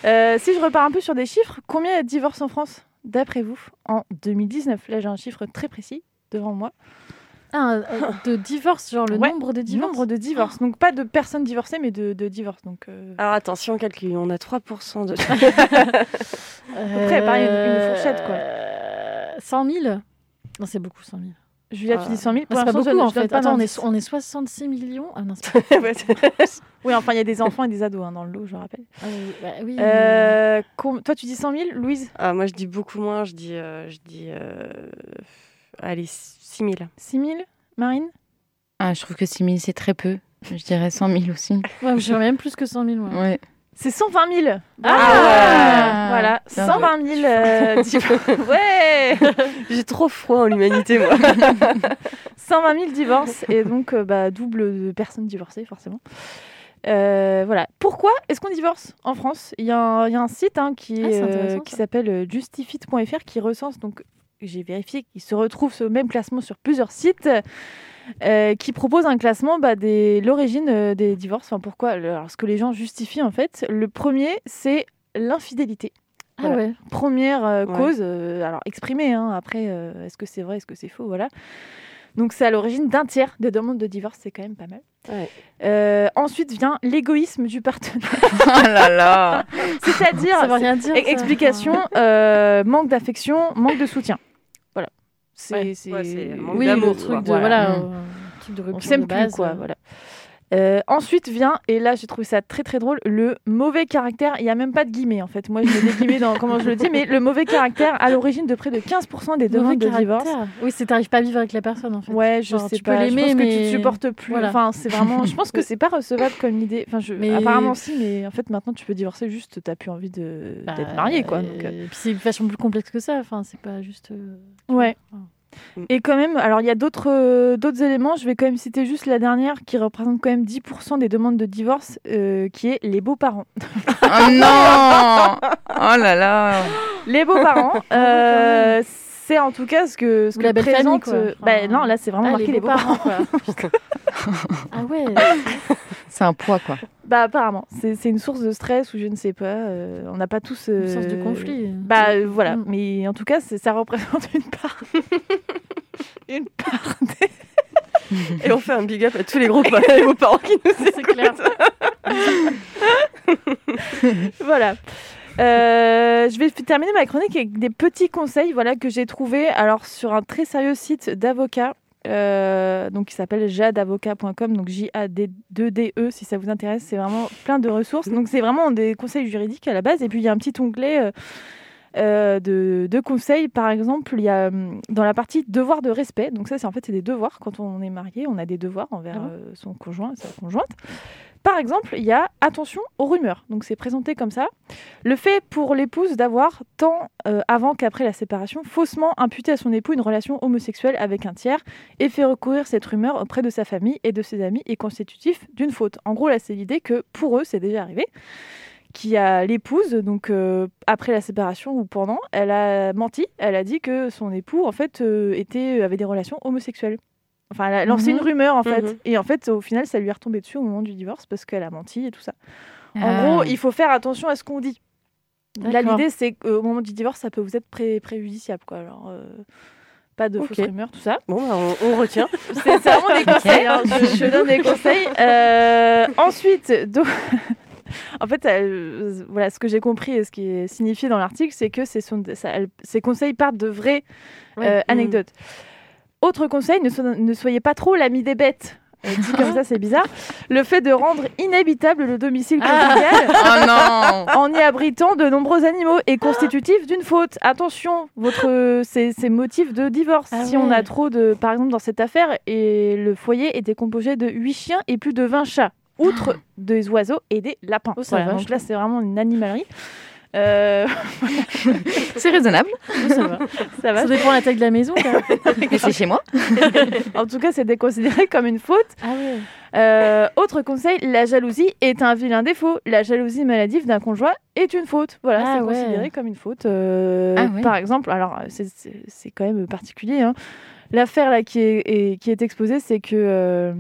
Euh, si je repars un peu sur des chiffres, combien y a de divorces en France, d'après vous, en 2019 Là, j'ai un chiffre très précis devant moi. Ah, euh, de divorce, genre le Ouais, nombre de divorces? nombre de divorces. Donc, pas de personnes divorcées, mais de, de divorces. Donc, euh, Alors attention, calcul, on a 3% de... Après, pareil, une- une fourchette, quoi. Euh, 100 000 Non, c'est beaucoup, 100 000. Julia, tu dis 100 000 Bah, c'est pas beaucoup, en fait. pas Attends, on est, on est 66 millions Ah non, Oui, enfin, il y a des enfants et des ados hein, dans le lot, je rappelle. Ah oui, bah oui, Euh, Toi, tu dis 100 000, Louise? Ah, moi je dis beaucoup moins, je dis... euh, je dis euh, Allez, 6000. 6 000 Marine? Ah, je trouve que 6 000, c'est très peu. Je dirais 100 000 aussi. Ouais, je dirais même plus que 100 000. ouais. Ouais. C'est 120 000 Ah Voilà, Bien 120 000 euh, divorces. Ouais J'ai trop froid en l'humanité, moi. 120 000 divorces et donc euh, bah, double de personnes divorcées, forcément. Euh, voilà. Pourquoi est-ce qu'on divorce en France? Il y, a un- il y a un site hein, qui, Ah, euh, qui s'appelle justifit.fr qui recense, donc j'ai vérifié qu'il se retrouve ce même classement sur plusieurs sites. Euh, qui propose un classement bah, des l'origine euh, des divorces. Enfin, pourquoi Alors, ce que les gens justifient en fait. Le premier, c'est l'infidélité. Ah ouais. Première euh, Ouais. cause, euh, alors exprimée. hein, après, euh, est-ce que c'est vrai, est-ce que c'est faux, voilà. Donc c'est à l'origine d'un tiers des demandes de divorce, c'est quand même pas mal. Ouais. Euh, ensuite vient l'égoïsme du partenaire, Oh là là. c'est-à-dire Ça veut rien dire. ça. explication, euh, manque d'affection, manque de soutien. Voilà. C'est Ouais. c'est- Ouais, Oui, le truc quoi. de Voilà. voilà, Mm. euh, truc de on rupture s'aime plus quoi. euh. Voilà. Euh, ensuite vient, et là j'ai trouvé ça très très drôle, le mauvais caractère. Il n'y a même pas de guillemets en fait. Moi je mets des guillemets dans comment je le dis, mais le mauvais caractère à l'origine de près de 15% des demandes de divorce. Oui, c'est t'arrives pas à vivre avec la personne en fait. Ouais, je Genre, sais tu peux pas. je pense que tu mais- te supportes plus. Voilà. Enfin, c'est vraiment. Je pense que c'est pas recevable comme idée. Enfin, je... Mais- apparemment si, mais en fait maintenant tu peux divorcer juste. T'as plus envie de Bah, d'être marié, quoi. donc, euh. Et puis c'est vachement plus complexe que ça. Enfin, c'est pas juste. euh, Ouais. enfin, Et quand même, alors il y a d'autres euh, d'autres éléments. Je vais quand même citer juste la dernière qui représente quand même 10% des demandes de divorce, euh, qui est les beaux-parents. Oh non Oh là là Les beaux-parents, euh, c'est en tout cas ce que ce Ou que la belle famille, présente. quoi. Enfin, bah, non, là c'est vraiment ah, marqué les beaux-parents. ah ouais. C'est un poids, quoi. Bah apparemment, c'est une source de stress ou je ne sais pas. euh, on n'a pas tous. Une source de euh, conflit. Bah euh, voilà, Mm. mais en tout cas, c'est- ça représente une part. une part des... Et on fait un big up à tous les groupes, les beaux-parents qui nous C'est clair. Voilà. Euh, je vais terminer ma chronique avec des petits conseils voilà, que j'ai trouvés alors, sur un très sérieux site d'avocats. Euh, donc qui s'appelle jadavocat.com, donc J-A-D-2-D-E E, si ça vous intéresse. C'est vraiment plein de ressources. Donc c'est vraiment des conseils juridiques à la base. Et puis il y a un petit onglet euh, euh, de, de conseils. Par exemple, il y a hum, dans la partie devoir de respect. Donc ça, c'est en fait c'est des devoirs. Quand on est marié, on a des devoirs envers Ah bon? euh, son conjoint, sa conjointe. Par exemple, il y a attention aux rumeurs. Donc c'est présenté comme ça. Le fait pour l'épouse d'avoir, tant euh, avant qu'après la séparation, faussement imputé à son époux une relation homosexuelle avec un tiers et fait recourir cette rumeur auprès de sa famille et de ses amis est constitutif d'une faute. En gros, là, c'est l'idée que pour eux, c'est déjà arrivé, qu'il y a l'épouse, donc euh, après la séparation ou pendant, elle a menti. Elle a dit que son époux, en fait, euh, avait des relations homosexuelles. Enfin, elle a lancé Mhm. une rumeur, en fait. Mhm. Et en fait, au final, ça lui est retombé dessus au moment du divorce parce qu'elle a menti et tout ça. En Ah. gros, il faut faire attention à ce qu'on dit. Là, l'idée, c'est qu'au moment du divorce, ça peut vous être pré- préjudiciable. Quoi. Alors, euh, pas de fausses rumeurs, tout ça. Bon, bah, on, on retient. C'est vraiment des conseils. hein. Je, je donne des conseils. Euh, ensuite, do- en fait, euh, voilà, ce que j'ai compris et ce qui est signifié dans l'article, c'est que ces, sont- ça- elle- ces conseils partent de vraies Ouais. euh, Mm. Autre conseil, ne, so- ne soyez pas trop l'ami des bêtes. Euh, dit comme ça, c'est bizarre. Le fait de rendre inhabitable le domicile conjugal Oh en y abritant de nombreux animaux est constitutif d'une faute. Attention, votre c'est c'est motif de divorce. Ah si on a trop de par exemple dans cette affaire et le foyer était composé de 8 chiens et plus de 20 chats, outre des oiseaux et des lapins. Oh, ça Voilà, donc là c'est vraiment une animalerie. Euh, C'est raisonnable. Oui, ça va. ça va. Ça dépend de la taille de la maison. Et c'est chez moi. En tout cas, c'est déconsidéré comme une faute. Ah. Euh, autre conseil, la jalousie est un vilain défaut. La jalousie maladive d'un conjoint est une faute. Voilà, Ah c'est ouais. considéré comme une faute. Euh, Ah ouais. Par exemple, alors c'est- quand même particulier. hein. L'affaire là qui est, qui est exposée, c'est que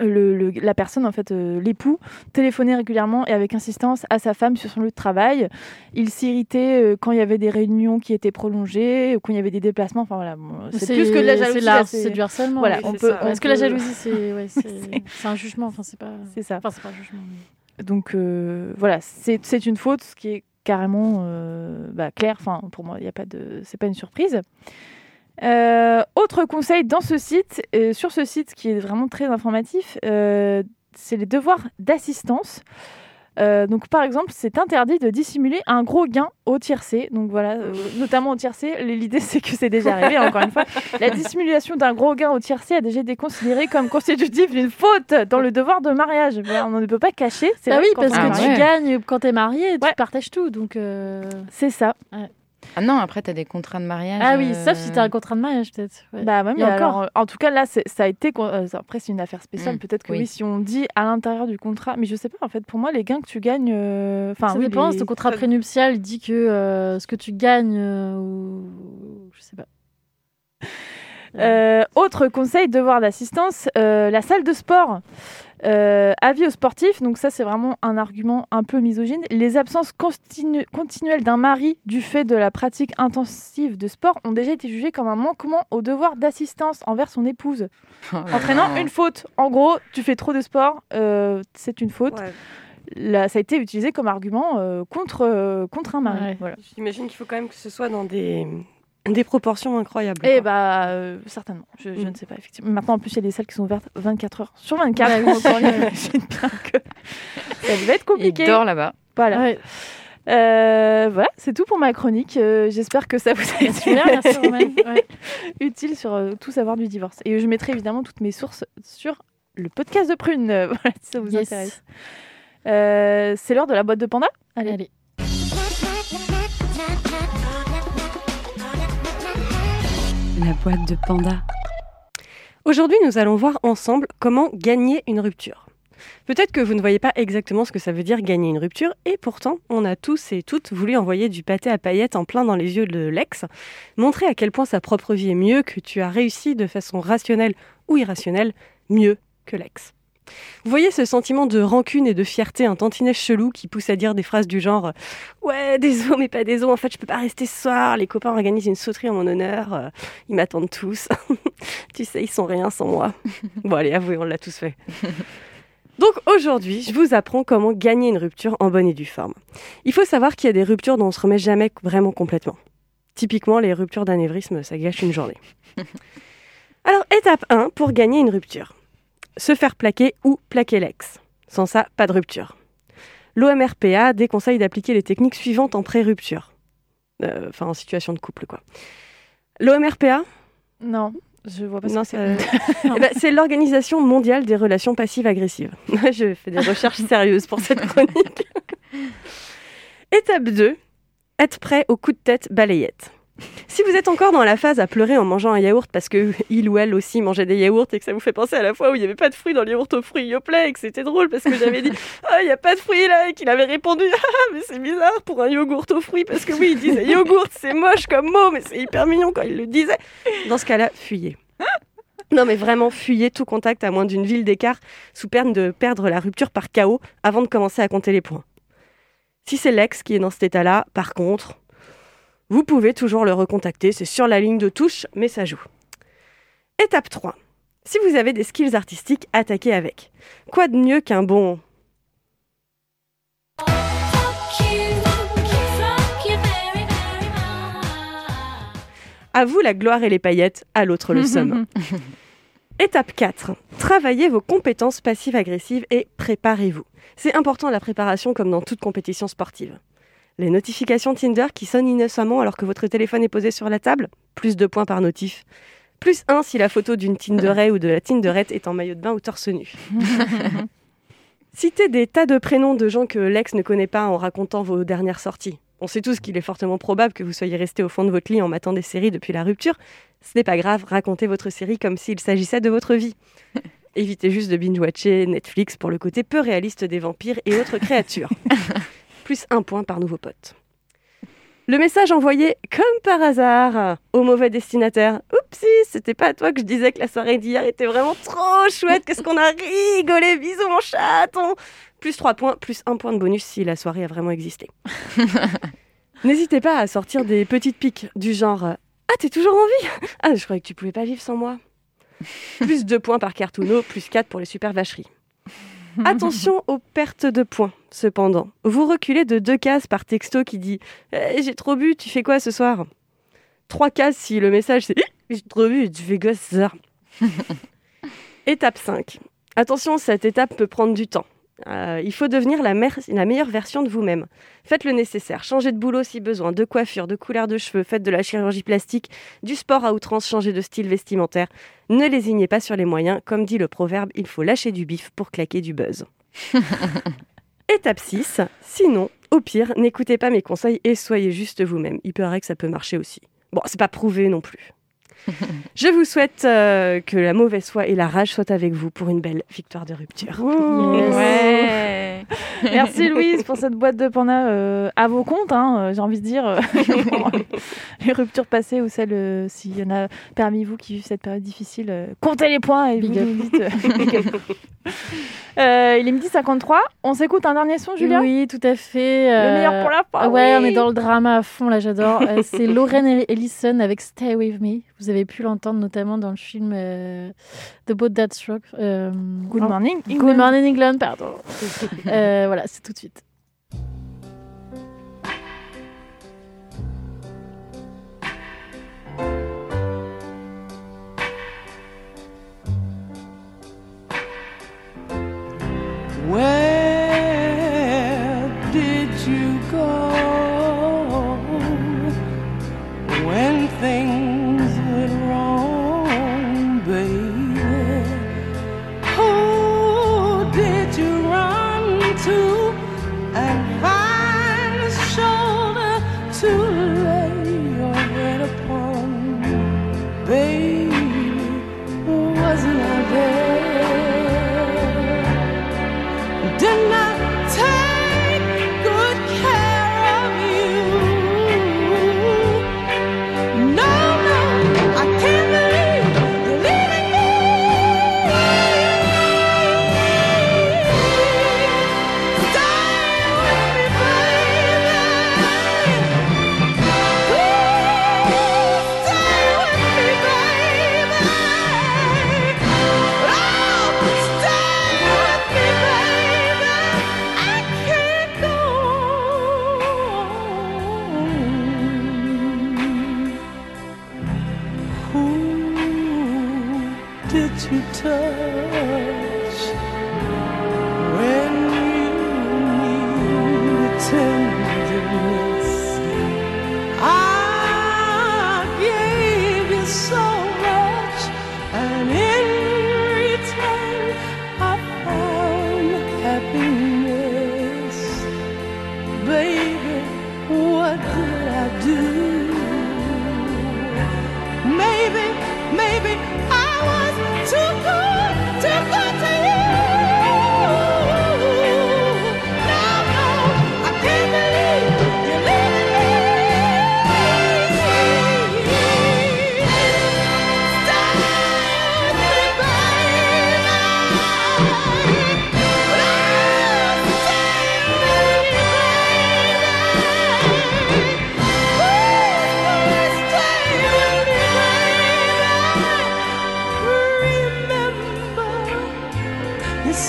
le, le- la personne, en fait, euh, l'époux, téléphonait régulièrement et avec insistance à sa femme sur son lieu de travail. Il s'irritait euh, quand il y avait des réunions qui étaient prolongées ou quand il y avait des déplacements. Enfin voilà, bon, c'est plus que de la jalousie. C'est du harcèlement. Voilà, Oui, on peut. Est-ce que la jalousie, c'est ouais, un jugement Enfin, c'est pas. C'est ça. Enfin, c'est pas un jugement. mais- Donc euh, voilà, c'est une faute, ce qui est carrément bah, clair. Enfin, pour moi, il y a pas de, c'est pas une surprise. Euh, autre conseil dans ce site, euh, sur ce site qui est vraiment très informatif, euh, c'est les devoirs d'assistance. Euh, donc par exemple, c'est interdit de dissimuler un gros gain au tiercé. Donc voilà, euh, notamment au tiercé. L'idée c'est que c'est déjà arrivé. encore une fois, la dissimulation d'un gros gain au tiercé a déjà été considérée comme constitutive d'une faute dans le devoir de mariage. Voilà, on ne peut pas cacher. C'est Bah oui, parce Ah que tu ouais. gagnes quand t'es marié, tu Ouais. partages tout. Donc. euh, C'est ça. Ah non, après, t'as des contrats de mariage. Ah oui, euh, sauf si t'as un contrat de mariage, peut-être. ouais. Bah mais encore. alors, euh, en tout cas là, c'est- ça a été. euh, après, c'est une affaire spéciale. Mm, Peut-être que oui. oui. si on dit à l'intérieur du contrat, mais je sais pas. En fait, pour moi, les gains que tu gagnes, euh, enfin, ça oui, dépend. les- Ton contrat prénuptial dit que euh, ce que tu gagnes, euh, ou je sais pas. Euh, autre conseil, devoir d'assistance, euh, la salle de sport. Euh, avis aux sportifs, donc ça c'est vraiment un argument un peu misogyne. Les absences continu- continuelles d'un mari du fait de la pratique intensive de sport ont déjà été jugées comme un manquement au devoir d'assistance envers son épouse, oh entraînant une faute. En gros, tu fais trop de sport, euh, c'est une faute. Ouais. Là, ça a été utilisé comme argument euh, contre, euh, contre un mari. Ouais. Voilà. J'imagine qu'il faut quand même que ce soit dans des, des proportions incroyables. Eh bah, euh, certainement. Je, je Mm. ne sais pas, effectivement. Maintenant, en plus, il y a des salles qui sont ouvertes 24 heures sur 24. Ouais, oui. Donc, on imagine bien que ça va être Il compliqué. dort là-bas. Voilà. Ouais. Euh, voilà, c'est tout pour ma chronique. Euh, J'espère que ça vous a été merci. Ouais. utile sur euh, tout savoir du divorce. Et je mettrai évidemment toutes mes sources sur le podcast de Prune, euh, voilà, si ça vous Yes. intéresse. Euh, c'est l'heure de la boîte de panda Allez. Allez. La boîte de panda. Aujourd'hui, nous allons voir ensemble comment gagner une rupture. Peut-être que vous ne voyez pas exactement ce que ça veut dire gagner une rupture, et pourtant, on a tous et toutes voulu envoyer du pâté à paillettes en plein dans les yeux de l'ex, montrer à quel point sa propre vie est mieux, que tu as réussi de façon rationnelle ou irrationnelle, mieux que l'ex. Vous voyez ce sentiment de rancune et de fierté, un tantinet chelou qui pousse à dire des phrases du genre Ouais, des os, mais pas des os, en fait, je peux pas rester ce soir, les copains organisent une sauterie en mon honneur, euh, ils m'attendent tous. tu sais, ils sont rien sans moi. bon, allez, avouez, on l'a tous fait. Donc aujourd'hui, je vous apprends comment gagner une rupture en bonne et due forme. Il faut savoir qu'il y a des ruptures dont on se remet jamais vraiment complètement. Typiquement, les ruptures d'anévrisme, ça gâche une journée. Alors, étape 1 pour gagner une rupture. Se faire plaquer ou plaquer l'ex. Sans ça, pas de rupture. L'OMRPA déconseille d'appliquer les techniques suivantes en pré-rupture. Euh, Enfin, en situation de couple, quoi. L'OMRPA, Non, je vois pas ce non, que c'est. ça- Eh ben, c'est l'Organisation mondiale des relations passives-agressives. Je fais des recherches sérieuses pour cette chronique. Étape 2, être prêt au coup de tête balayette. Si vous êtes encore dans la phase à pleurer en mangeant un yaourt parce que il ou elle aussi mangeait des yaourts et que ça vous fait penser à la fois où il n'y avait pas de fruits dans le yaourt aux fruits Yoplait et que c'était drôle parce que j'avais dit ah il n'y a pas de fruits là et qu'il avait répondu ah mais c'est bizarre pour un yogourt aux fruits parce que oui il disait yogourt c'est moche comme mot mais c'est hyper mignon quand il le disait. Dans ce cas-là fuyez. Non mais vraiment fuyez tout contact à moins d'une ville d'écart sous peine de perdre la rupture par chaos avant de commencer à compter les points. Si c'est l'ex qui est dans cet état-là, par contre, vous pouvez toujours le recontacter, c'est sur la ligne de touche, mais ça joue. Étape 3. Si vous avez des skills artistiques, attaquez avec. Quoi de mieux qu'un bon À vous la gloire et les paillettes, à l'autre le somme. Étape 4. Travaillez vos compétences passives-agressives et préparez-vous. C'est important la préparation comme dans toute compétition sportive. Les notifications Tinder qui sonnent innocemment alors que votre téléphone est posé sur la table, plus de points par notif. Plus 1 si la photo d'une Tinderette ou de la Tinderette est en maillot de bain ou torse nu. Citez des tas de prénoms de gens que l'ex ne connaît pas en racontant vos dernières sorties. On sait tous qu'il est fortement probable que vous soyez resté au fond de votre lit en matant des séries depuis la rupture. Ce n'est pas grave, racontez votre série comme s'il s'agissait de votre vie. Évitez juste de binge-watcher Netflix pour le côté peu réaliste des vampires et autres créatures. Plus un point par nouveau pote. Le message envoyé comme par hasard au mauvais destinataire. Oupsie, c'était pas à toi que je disais que la soirée d'hier était vraiment trop chouette. Qu'est-ce qu'on a rigolé. Bisous mon chaton. Plus 3 points, plus un point de bonus si la soirée a vraiment existé. N'hésitez pas à sortir des petites piques du genre Ah, t'es toujours en vie Ah, je croyais que tu pouvais pas vivre sans moi. Plus 2 points par cartouneau, plus 4 pour les super vacheries. Attention aux pertes de points, cependant. Vous reculez de deux cases par texto qui dit Eh, J'ai trop bu, tu fais quoi ce soir? Trois cases si le message c'est Eh, J'ai trop bu, tu fais quoi ce soir? Étape 5. Attention, cette étape peut prendre du temps. Euh, il faut devenir la, la meilleure version de vous-même. Faites le nécessaire, changez de boulot si besoin, de coiffure, de couleur de cheveux, faites de la chirurgie plastique, du sport à outrance, changez de style vestimentaire. Ne lésignez pas sur les moyens, comme dit le proverbe, il faut lâcher du bif pour claquer du buzz. Étape 6. Sinon, au pire, n'écoutez pas mes conseils et soyez juste vous-même. Il paraît que ça peut marcher aussi. Bon, c'est pas prouvé non plus. Je vous souhaite euh, que la mauvaise foi et la rage soient avec vous pour une belle victoire de rupture. Yes. Ouais. Merci Louise pour cette boîte de panda euh, à vos comptes, hein, euh, j'ai envie de dire. euh, les ruptures passées ou celles, euh, s'il y en a parmi vous qui vivent cette période difficile, euh, comptez les points et Big up. il est midi 53, on s'écoute un dernier son, Julien Oui, tout à fait. Le meilleur pour la fin. Ouais, oui. on est dans le drama à fond, là, j'adore. Euh, c'est Lauren Ellison avec Stay With Me. Vous avez pu l'entendre notamment dans le film euh, The Boat That Struck. euh, Good morning. Good Morning England, pardon. Euh, voilà, c'est tout de suite. Where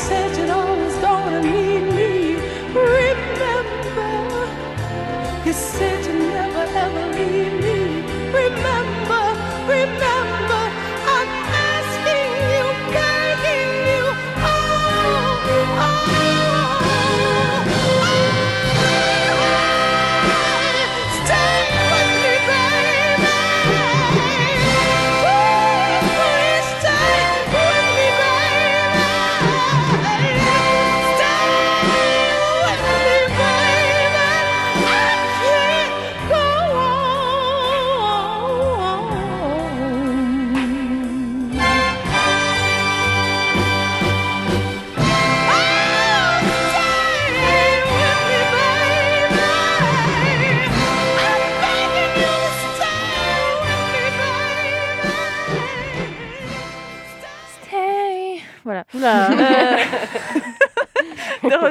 said you're always gonna need me. Remember, you said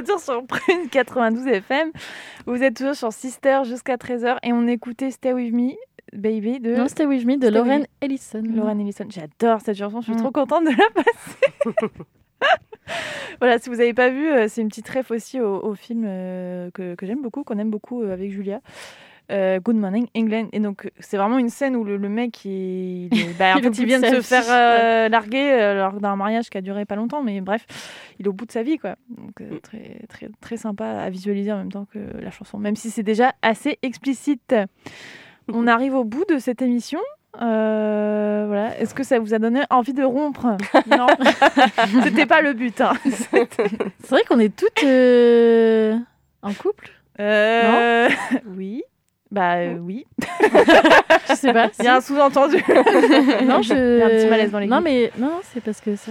retour sur Prune 92 FM. Vous êtes toujours sur Sister jusqu'à 13h et on écoutait Stay With Me, Baby de Non, Stay With Me de Stay Lauren. Ellison. Lauren Ellison. J'adore cette chanson, je suis Mm. trop contente de la passer. voilà, si vous n'avez pas vu, euh, c'est une petite ref aussi au, au film euh, que, que j'aime beaucoup, qu'on aime beaucoup euh, avec Julia. Euh, Good Morning England. Et donc, c'est vraiment une scène où le, le mec, il, il bah, en Il fait, il vient de se faire euh, larguer euh, lors d'un mariage qui a duré pas longtemps, mais bref, il est au bout de sa vie, quoi. Donc, euh, très, très, très sympa à visualiser en même temps que la chanson, même si c'est déjà assez explicite. On arrive au bout de cette émission. Euh, voilà. Est-ce que ça vous a donné envie de rompre? Non, c'était pas le but. hein. C'est vrai qu'on est toutes euh, en couple? Euh, oui. Bah euh, oui. Je sais pas. Il y a un sous-entendu. Non, je. Il y a un petit malaise dans les Non, mais non, non, c'est parce que ça.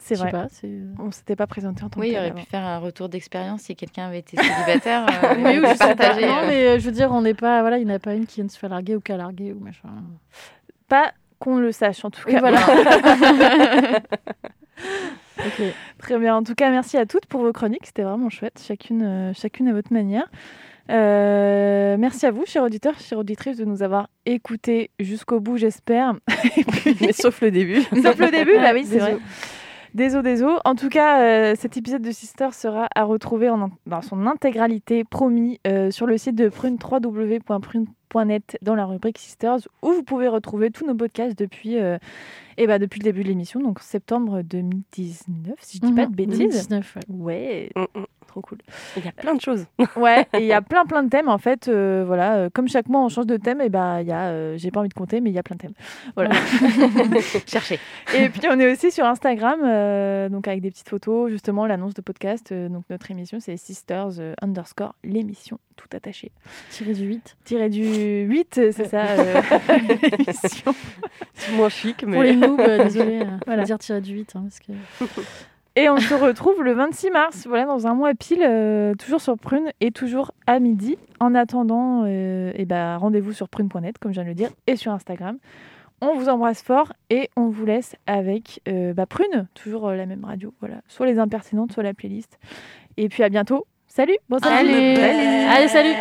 C'est vrai. pas. c'est- On s'était pas présenté en tant Oui, il que tel aurait avant. pu faire un retour d'expérience si quelqu'un avait été célibataire. euh, Oui, il ou aurait je partagé, Non, euh, mais euh, je veux dire, on n'est pas. Voilà, il n'y en a pas une qui vient de se faire larguer ou qui a largué ou machin. Pas qu'on le sache en tout Oui, cas. voilà. ok. Très bien. En tout cas, merci à toutes pour vos chroniques. C'était vraiment chouette, chacune, euh, chacune à votre manière. Euh, merci à vous, chers auditeurs, chères auditrices, de nous avoir écoutés jusqu'au bout, j'espère. Mais sauf le début. Sauf le début, bah oui, c'est vrai. Désolé, désolé. En tout cas, euh, cet épisode de Sister sera à retrouver en, dans son intégralité, promis, euh, sur le site de Prune, www.prune.net, dans la rubrique Sisters, où vous pouvez retrouver tous nos podcasts depuis, eh ben, depuis le début de l'émission, donc septembre 2019, si je dis pas de Mhm, bêtises. 2019, ouais. Ouais, Mm, mm. trop cool. Il y a plein de choses. Ouais, et il y a plein plein de thèmes en fait. euh, voilà, euh, comme chaque mois on change de thème, et ben il y a, euh, j'ai pas envie de compter, mais il y a plein de thèmes. Voilà. Cherchez. et puis on est aussi sur Instagram, euh, donc avec des petites photos, justement l'annonce de podcast. euh, donc notre émission c'est Sisters euh, underscore l'émission tout attaché. Tiré du 8. Tiré du 8, euh, c'est ça. euh. C'est moins chic, mais. Pour les noobs, euh, désolé. euh, Voilà. dire tiré du 8. hein, parce que... Et on se retrouve le 26 mars, voilà, dans un mois pile, euh, toujours sur Prune et toujours à midi. En attendant, euh, eh ben, rendez-vous sur prune.net, comme je viens de le dire, et sur Instagram. On vous embrasse fort et on vous laisse avec euh, bah, Prune, toujours euh, la même radio, voilà, soit les impertinentes, soit la playlist. Et puis à bientôt. Salut, bon Salut. Allez, salut.